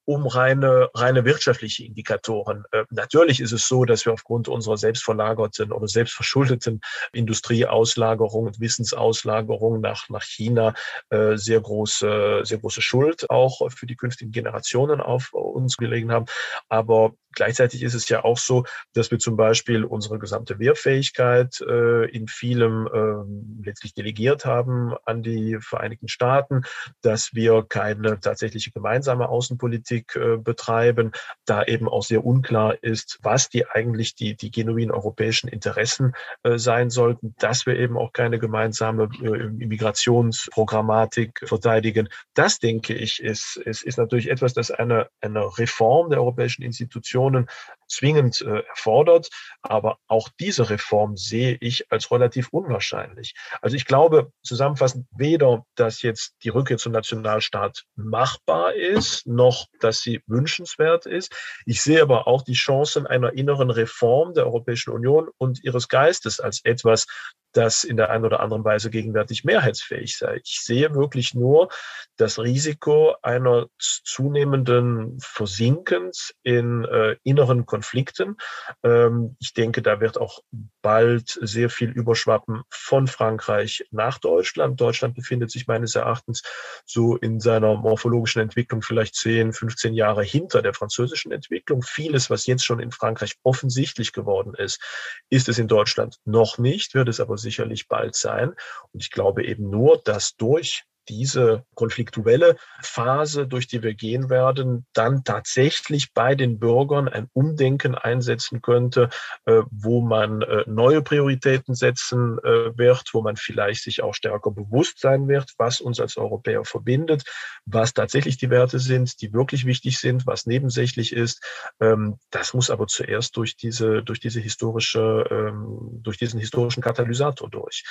reine, reine wirtschaftliche Indikatoren. Äh, natürlich ist es so, dass wir aufgrund unserer selbstverlagerten oder selbstverschuldeten Industrieauslagerung und Wissensauslagerung nach, nach China äh, sehr große, sehr große Schuld auch für die künftigen Generationen auf uns gelegen haben. Aber Gleichzeitig ist es ja auch so, dass wir zum Beispiel unsere gesamte Wehrfähigkeit äh, in vielem äh, letztlich delegiert haben an die Vereinigten Staaten, dass wir keine tatsächliche gemeinsame Außenpolitik äh, betreiben, da eben auch sehr unklar ist, was die eigentlich die, die genuinen europäischen Interessen äh, sein sollten, dass wir eben auch keine gemeinsame äh, Immigrationsprogrammatik verteidigen. Das, denke ich, ist, ist, ist natürlich etwas, das eine, eine Reform der europäischen Institutionen zwingend äh, erfordert. Aber auch diese Reform sehe ich als relativ unwahrscheinlich. Also ich glaube zusammenfassend weder, dass jetzt die Rückkehr zum Nationalstaat machbar ist, noch dass sie wünschenswert ist. Ich sehe aber auch die Chancen einer inneren Reform der Europäischen Union und ihres Geistes als etwas, das in der einen oder anderen Weise gegenwärtig mehrheitsfähig sei. Ich sehe wirklich nur das Risiko einer zunehmenden Versinkens in äh, inneren Konflikten. Ähm, ich denke, da wird auch bald sehr viel überschwappen von Frankreich nach Deutschland. Deutschland befindet sich meines Erachtens so in seiner morphologischen Entwicklung vielleicht 10, 15 Jahre hinter der französischen Entwicklung. Vieles, was jetzt schon in Frankreich offensichtlich geworden ist, ist es in Deutschland noch nicht, wird es aber sicherlich bald sein. Und ich glaube eben nur, dass durch diese konfliktuelle Phase, durch die wir gehen werden, dann tatsächlich bei den Bürgern ein Umdenken einsetzen könnte, äh, wo man äh, neue Prioritäten setzen äh, wird, wo man vielleicht sich auch stärker bewusst sein wird, was uns als Europäer verbindet, was tatsächlich die Werte sind, die wirklich wichtig sind, was nebensächlich ist. Ähm, das muss aber zuerst durch diese, durch diese historische, ähm, durch diesen historischen Katalysator durch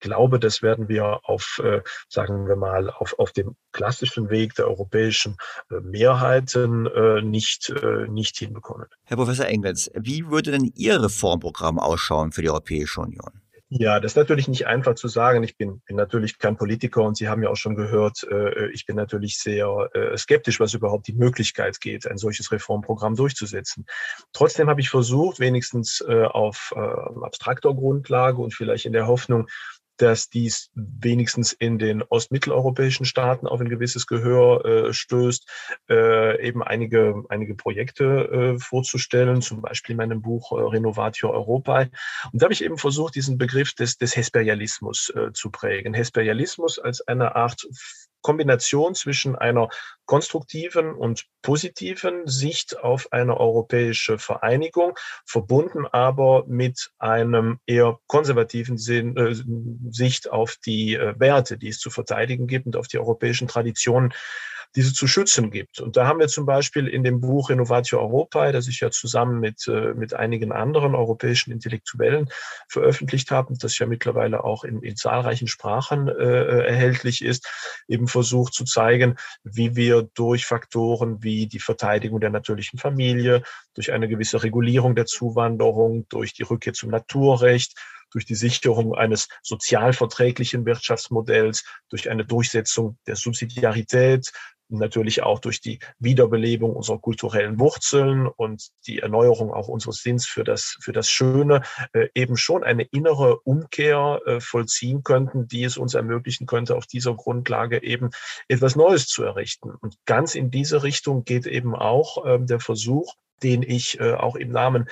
glaube, das werden wir auf, äh, sagen wir mal, auf, auf dem klassischen Weg der europäischen äh, Mehrheiten äh, nicht, nicht hinbekommen. Herr Professor Engels, wie würde denn Ihr Reformprogramm ausschauen für die Europäische Union? Ja, das ist natürlich nicht einfach zu sagen. Ich bin, bin natürlich kein Politiker und Sie haben ja auch schon gehört, äh, ich bin natürlich sehr äh, skeptisch, was überhaupt die Möglichkeit geht, ein solches Reformprogramm durchzusetzen. Trotzdem habe ich versucht, wenigstens äh, auf abstrakter Grundlage und vielleicht in der Hoffnung, dass dies wenigstens in den ostmitteleuropäischen Staaten auf ein gewisses Gehör äh, stößt, äh, eben einige, einige Projekte äh, vorzustellen, zum Beispiel in meinem Buch äh, Renovatio Europae. Und da habe ich eben versucht, diesen Begriff des, des Hesperialismus äh, zu prägen. Hesperialismus als eine Art Kombination zwischen einer konstruktiven und positiven Sicht auf eine europäische Vereinigung, verbunden aber mit einem eher konservativen Sinn, äh, Sicht auf die äh, Werte, die es zu verteidigen gibt und auf die europäischen Traditionen diese zu schützen gibt. Und da haben wir zum Beispiel in dem Buch Innovatio Europae, das ich ja zusammen mit, äh, mit einigen anderen europäischen Intellektuellen veröffentlicht habe, das ja mittlerweile auch in, in zahlreichen Sprachen äh, erhältlich ist, eben versucht zu zeigen, wie wir durch Faktoren wie die Verteidigung der natürlichen Familie, durch eine gewisse Regulierung der Zuwanderung, durch die Rückkehr zum Naturrecht, durch die Sicherung eines sozialverträglichen Wirtschaftsmodells, durch eine Durchsetzung der Subsidiarität, natürlich auch durch die Wiederbelebung unserer kulturellen Wurzeln und die Erneuerung auch unseres Sinns für das, für das Schöne äh, eben schon eine innere Umkehr äh, vollziehen könnten, die es uns ermöglichen könnte, auf dieser Grundlage eben etwas Neues zu errichten. Und ganz in diese Richtung geht eben auch äh, der Versuch, den ich äh, auch im Namen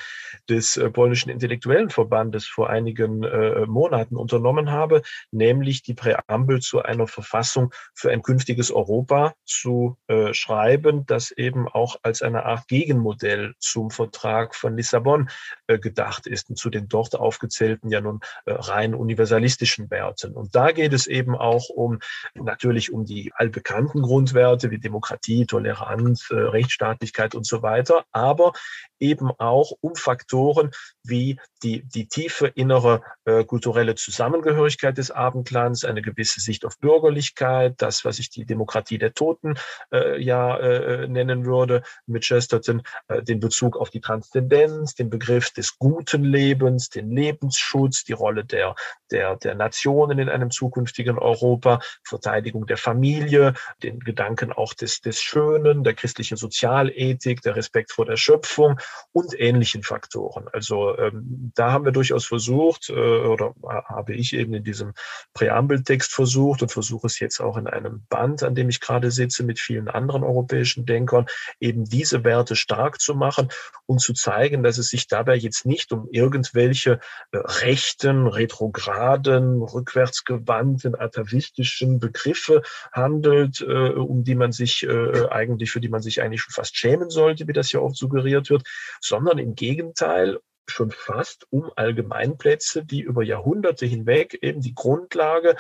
des äh, polnischen Intellektuellen Verbandes vor einigen äh, Monaten unternommen habe, nämlich die Präambel zu einer Verfassung für ein künftiges Europa zu äh, schreiben, das eben auch als eine Art Gegenmodell zum Vertrag von Lissabon äh, gedacht ist und zu den dort aufgezählten ja nun äh, rein universalistischen Werten. Und da geht es eben auch um natürlich um die allbekannten Grundwerte wie Demokratie, Toleranz, Rechtsstaatlichkeit und so weiter, aber aber eben auch um Faktoren wie die, die tiefe innere äh, kulturelle Zusammengehörigkeit des Abendlands, eine gewisse Sicht auf Bürgerlichkeit, das, was ich die Demokratie der Toten äh, ja äh, nennen würde, mit Chesterton, äh, den Bezug auf die Transzendenz, den Begriff des guten Lebens, den Lebensschutz, die Rolle der, der, der Nationen in einem zukünftigen Europa, Verteidigung der Familie, den Gedanken auch des, des Schönen, der christlichen Sozialethik, der Respekt vor der Schöpfung und ähnlichen Faktoren. Also ähm, da haben wir durchaus versucht, äh, oder habe ich eben in diesem Präambeltext versucht und versuche es jetzt auch in einem Band, an dem ich gerade sitze, mit vielen anderen europäischen Denkern, eben diese Werte stark zu machen und zu zeigen, dass es sich dabei jetzt nicht um irgendwelche äh, rechten, retrograden, rückwärtsgewandten, atavistischen Begriffe handelt, äh, um die man sich äh, eigentlich, für die man sich eigentlich schon fast schämen sollte, wie das ja oft suggeriert wird, sondern im Gegenteil schon fast um Allgemeinplätze, die über Jahrhunderte hinweg eben die Grundlage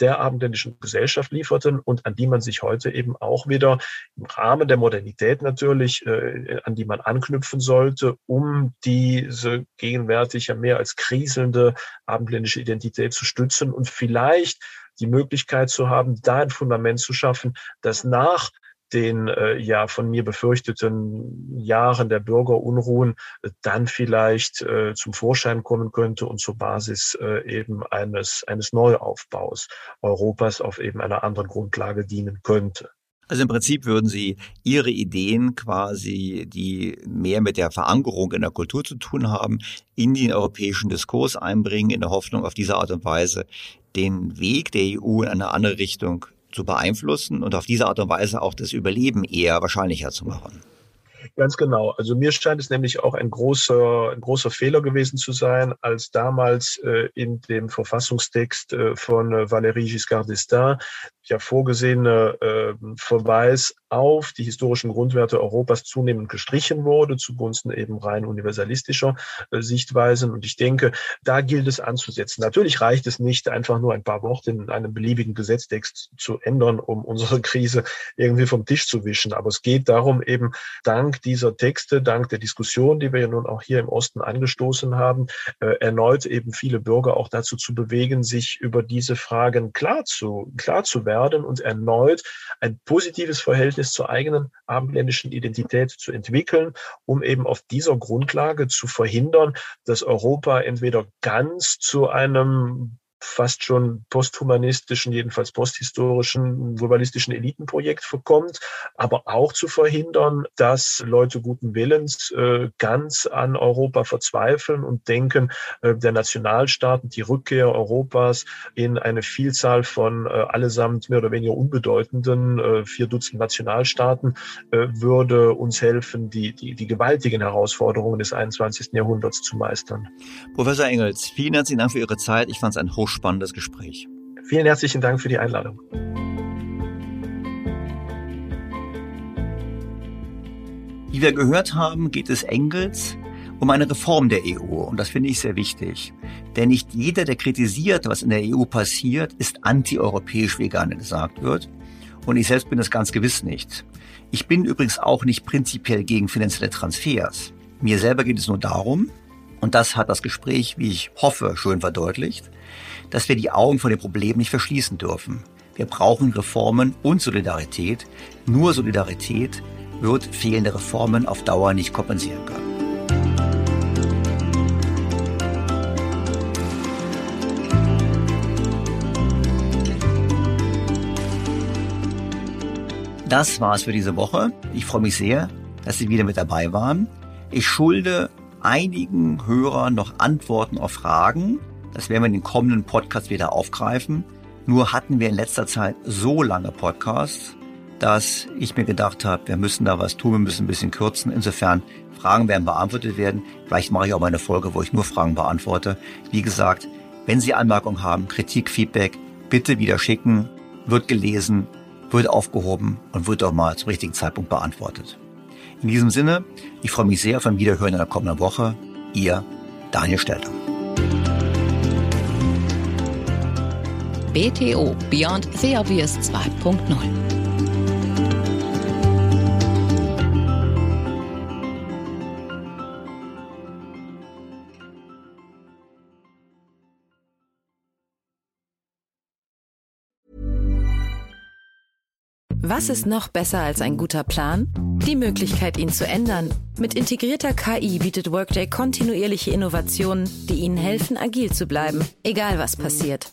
der abendländischen Gesellschaft lieferten und an die man sich heute eben auch wieder im Rahmen der Modernität natürlich, äh, an die man anknüpfen sollte, um diese gegenwärtig ja mehr als kriselnde abendländische Identität zu stützen und vielleicht die Möglichkeit zu haben, da ein Fundament zu schaffen, das nach den äh, ja von mir befürchteten Jahren der Bürgerunruhen äh, dann vielleicht äh, zum Vorschein kommen könnte und zur Basis äh, eben eines, eines Neuaufbaus Europas auf eben einer anderen Grundlage dienen könnte. Also im Prinzip würden Sie Ihre Ideen quasi, die mehr mit der Verankerung in der Kultur zu tun haben, in den europäischen Diskurs einbringen, in der Hoffnung, auf diese Art und Weise den Weg der EU in eine andere Richtung zu beeinflussen und auf diese Art und Weise auch das Überleben eher wahrscheinlicher zu machen. Ganz genau. Also mir scheint es nämlich auch ein großer, ein großer Fehler gewesen zu sein, als damals äh, in dem Verfassungstext äh, von äh, Valéry Giscard d'Estaing ja vorgesehene äh, Verweis auf die historischen Grundwerte Europas zunehmend gestrichen wurde, zugunsten eben rein universalistischer äh, Sichtweisen. Und ich denke, da gilt es anzusetzen. Natürlich reicht es nicht, einfach nur ein paar Worte in einem beliebigen Gesetztext zu ändern, um unsere Krise irgendwie vom Tisch zu wischen. Aber es geht darum, eben dank dieser Texte, dank der Diskussion, die wir ja nun auch hier im Osten angestoßen haben, äh, erneut eben viele Bürger auch dazu zu bewegen, sich über diese Fragen klar zu, klar zu werden werden und erneut ein positives Verhältnis zur eigenen abendländischen Identität zu entwickeln, um eben auf dieser Grundlage zu verhindern, dass Europa entweder ganz zu einem fast schon posthumanistischen, jedenfalls posthistorischen, globalistischen Elitenprojekt verkommt, aber auch zu verhindern, dass Leute guten Willens äh, ganz an Europa verzweifeln und denken, äh, der Nationalstaat und die Rückkehr Europas in eine Vielzahl von äh, allesamt mehr oder weniger unbedeutenden äh, vier Dutzend Nationalstaaten äh, würde uns helfen, die, die, die gewaltigen Herausforderungen des 21. Jahrhunderts zu meistern. Professor Engels, vielen herzlichen Dank für Ihre Zeit. Ich fand es ein hochspannendes Gespräch. Vielen herzlichen Dank für die Einladung. Wie wir gehört haben, geht es Engels um eine Reform der EU. Und das finde ich sehr wichtig. Denn nicht jeder, der kritisiert, was in der EU passiert, ist antieuropäisch, wie gerne gesagt wird. Und ich selbst bin es ganz gewiss nicht. Ich bin übrigens auch nicht prinzipiell gegen finanzielle Transfers. Mir selber geht es nur darum, und das hat das Gespräch, wie ich hoffe, schön verdeutlicht, dass wir die Augen vor dem Problem nicht verschließen dürfen. Wir brauchen Reformen und Solidarität. Nur Solidarität wird fehlende Reformen auf Dauer nicht kompensieren können. Das war's für diese Woche. Ich freue mich sehr, dass Sie wieder mit dabei waren. Ich schulde einigen Hörern noch Antworten auf Fragen, das werden wir in den kommenden Podcasts wieder aufgreifen. Nur hatten wir in letzter Zeit so lange Podcasts, dass ich mir gedacht habe, wir müssen da was tun, wir müssen ein bisschen kürzen. Insofern, Fragen werden beantwortet werden. Vielleicht mache ich auch mal eine Folge, wo ich nur Fragen beantworte. Wie gesagt, wenn Sie Anmerkungen haben, Kritik, Feedback, bitte wieder schicken. Wird gelesen, wird aufgehoben und wird auch mal zum richtigen Zeitpunkt beantwortet. In diesem Sinne, ich freue mich sehr auf ein Wiederhören in der kommenden Woche. Ihr Daniel Stelter. BTO Beyond the Obvious 2.0 Was ist noch besser als ein guter Plan? Die Möglichkeit, ihn zu ändern. Mit integrierter KI bietet Workday kontinuierliche Innovationen, die Ihnen helfen, agil zu bleiben, egal was passiert.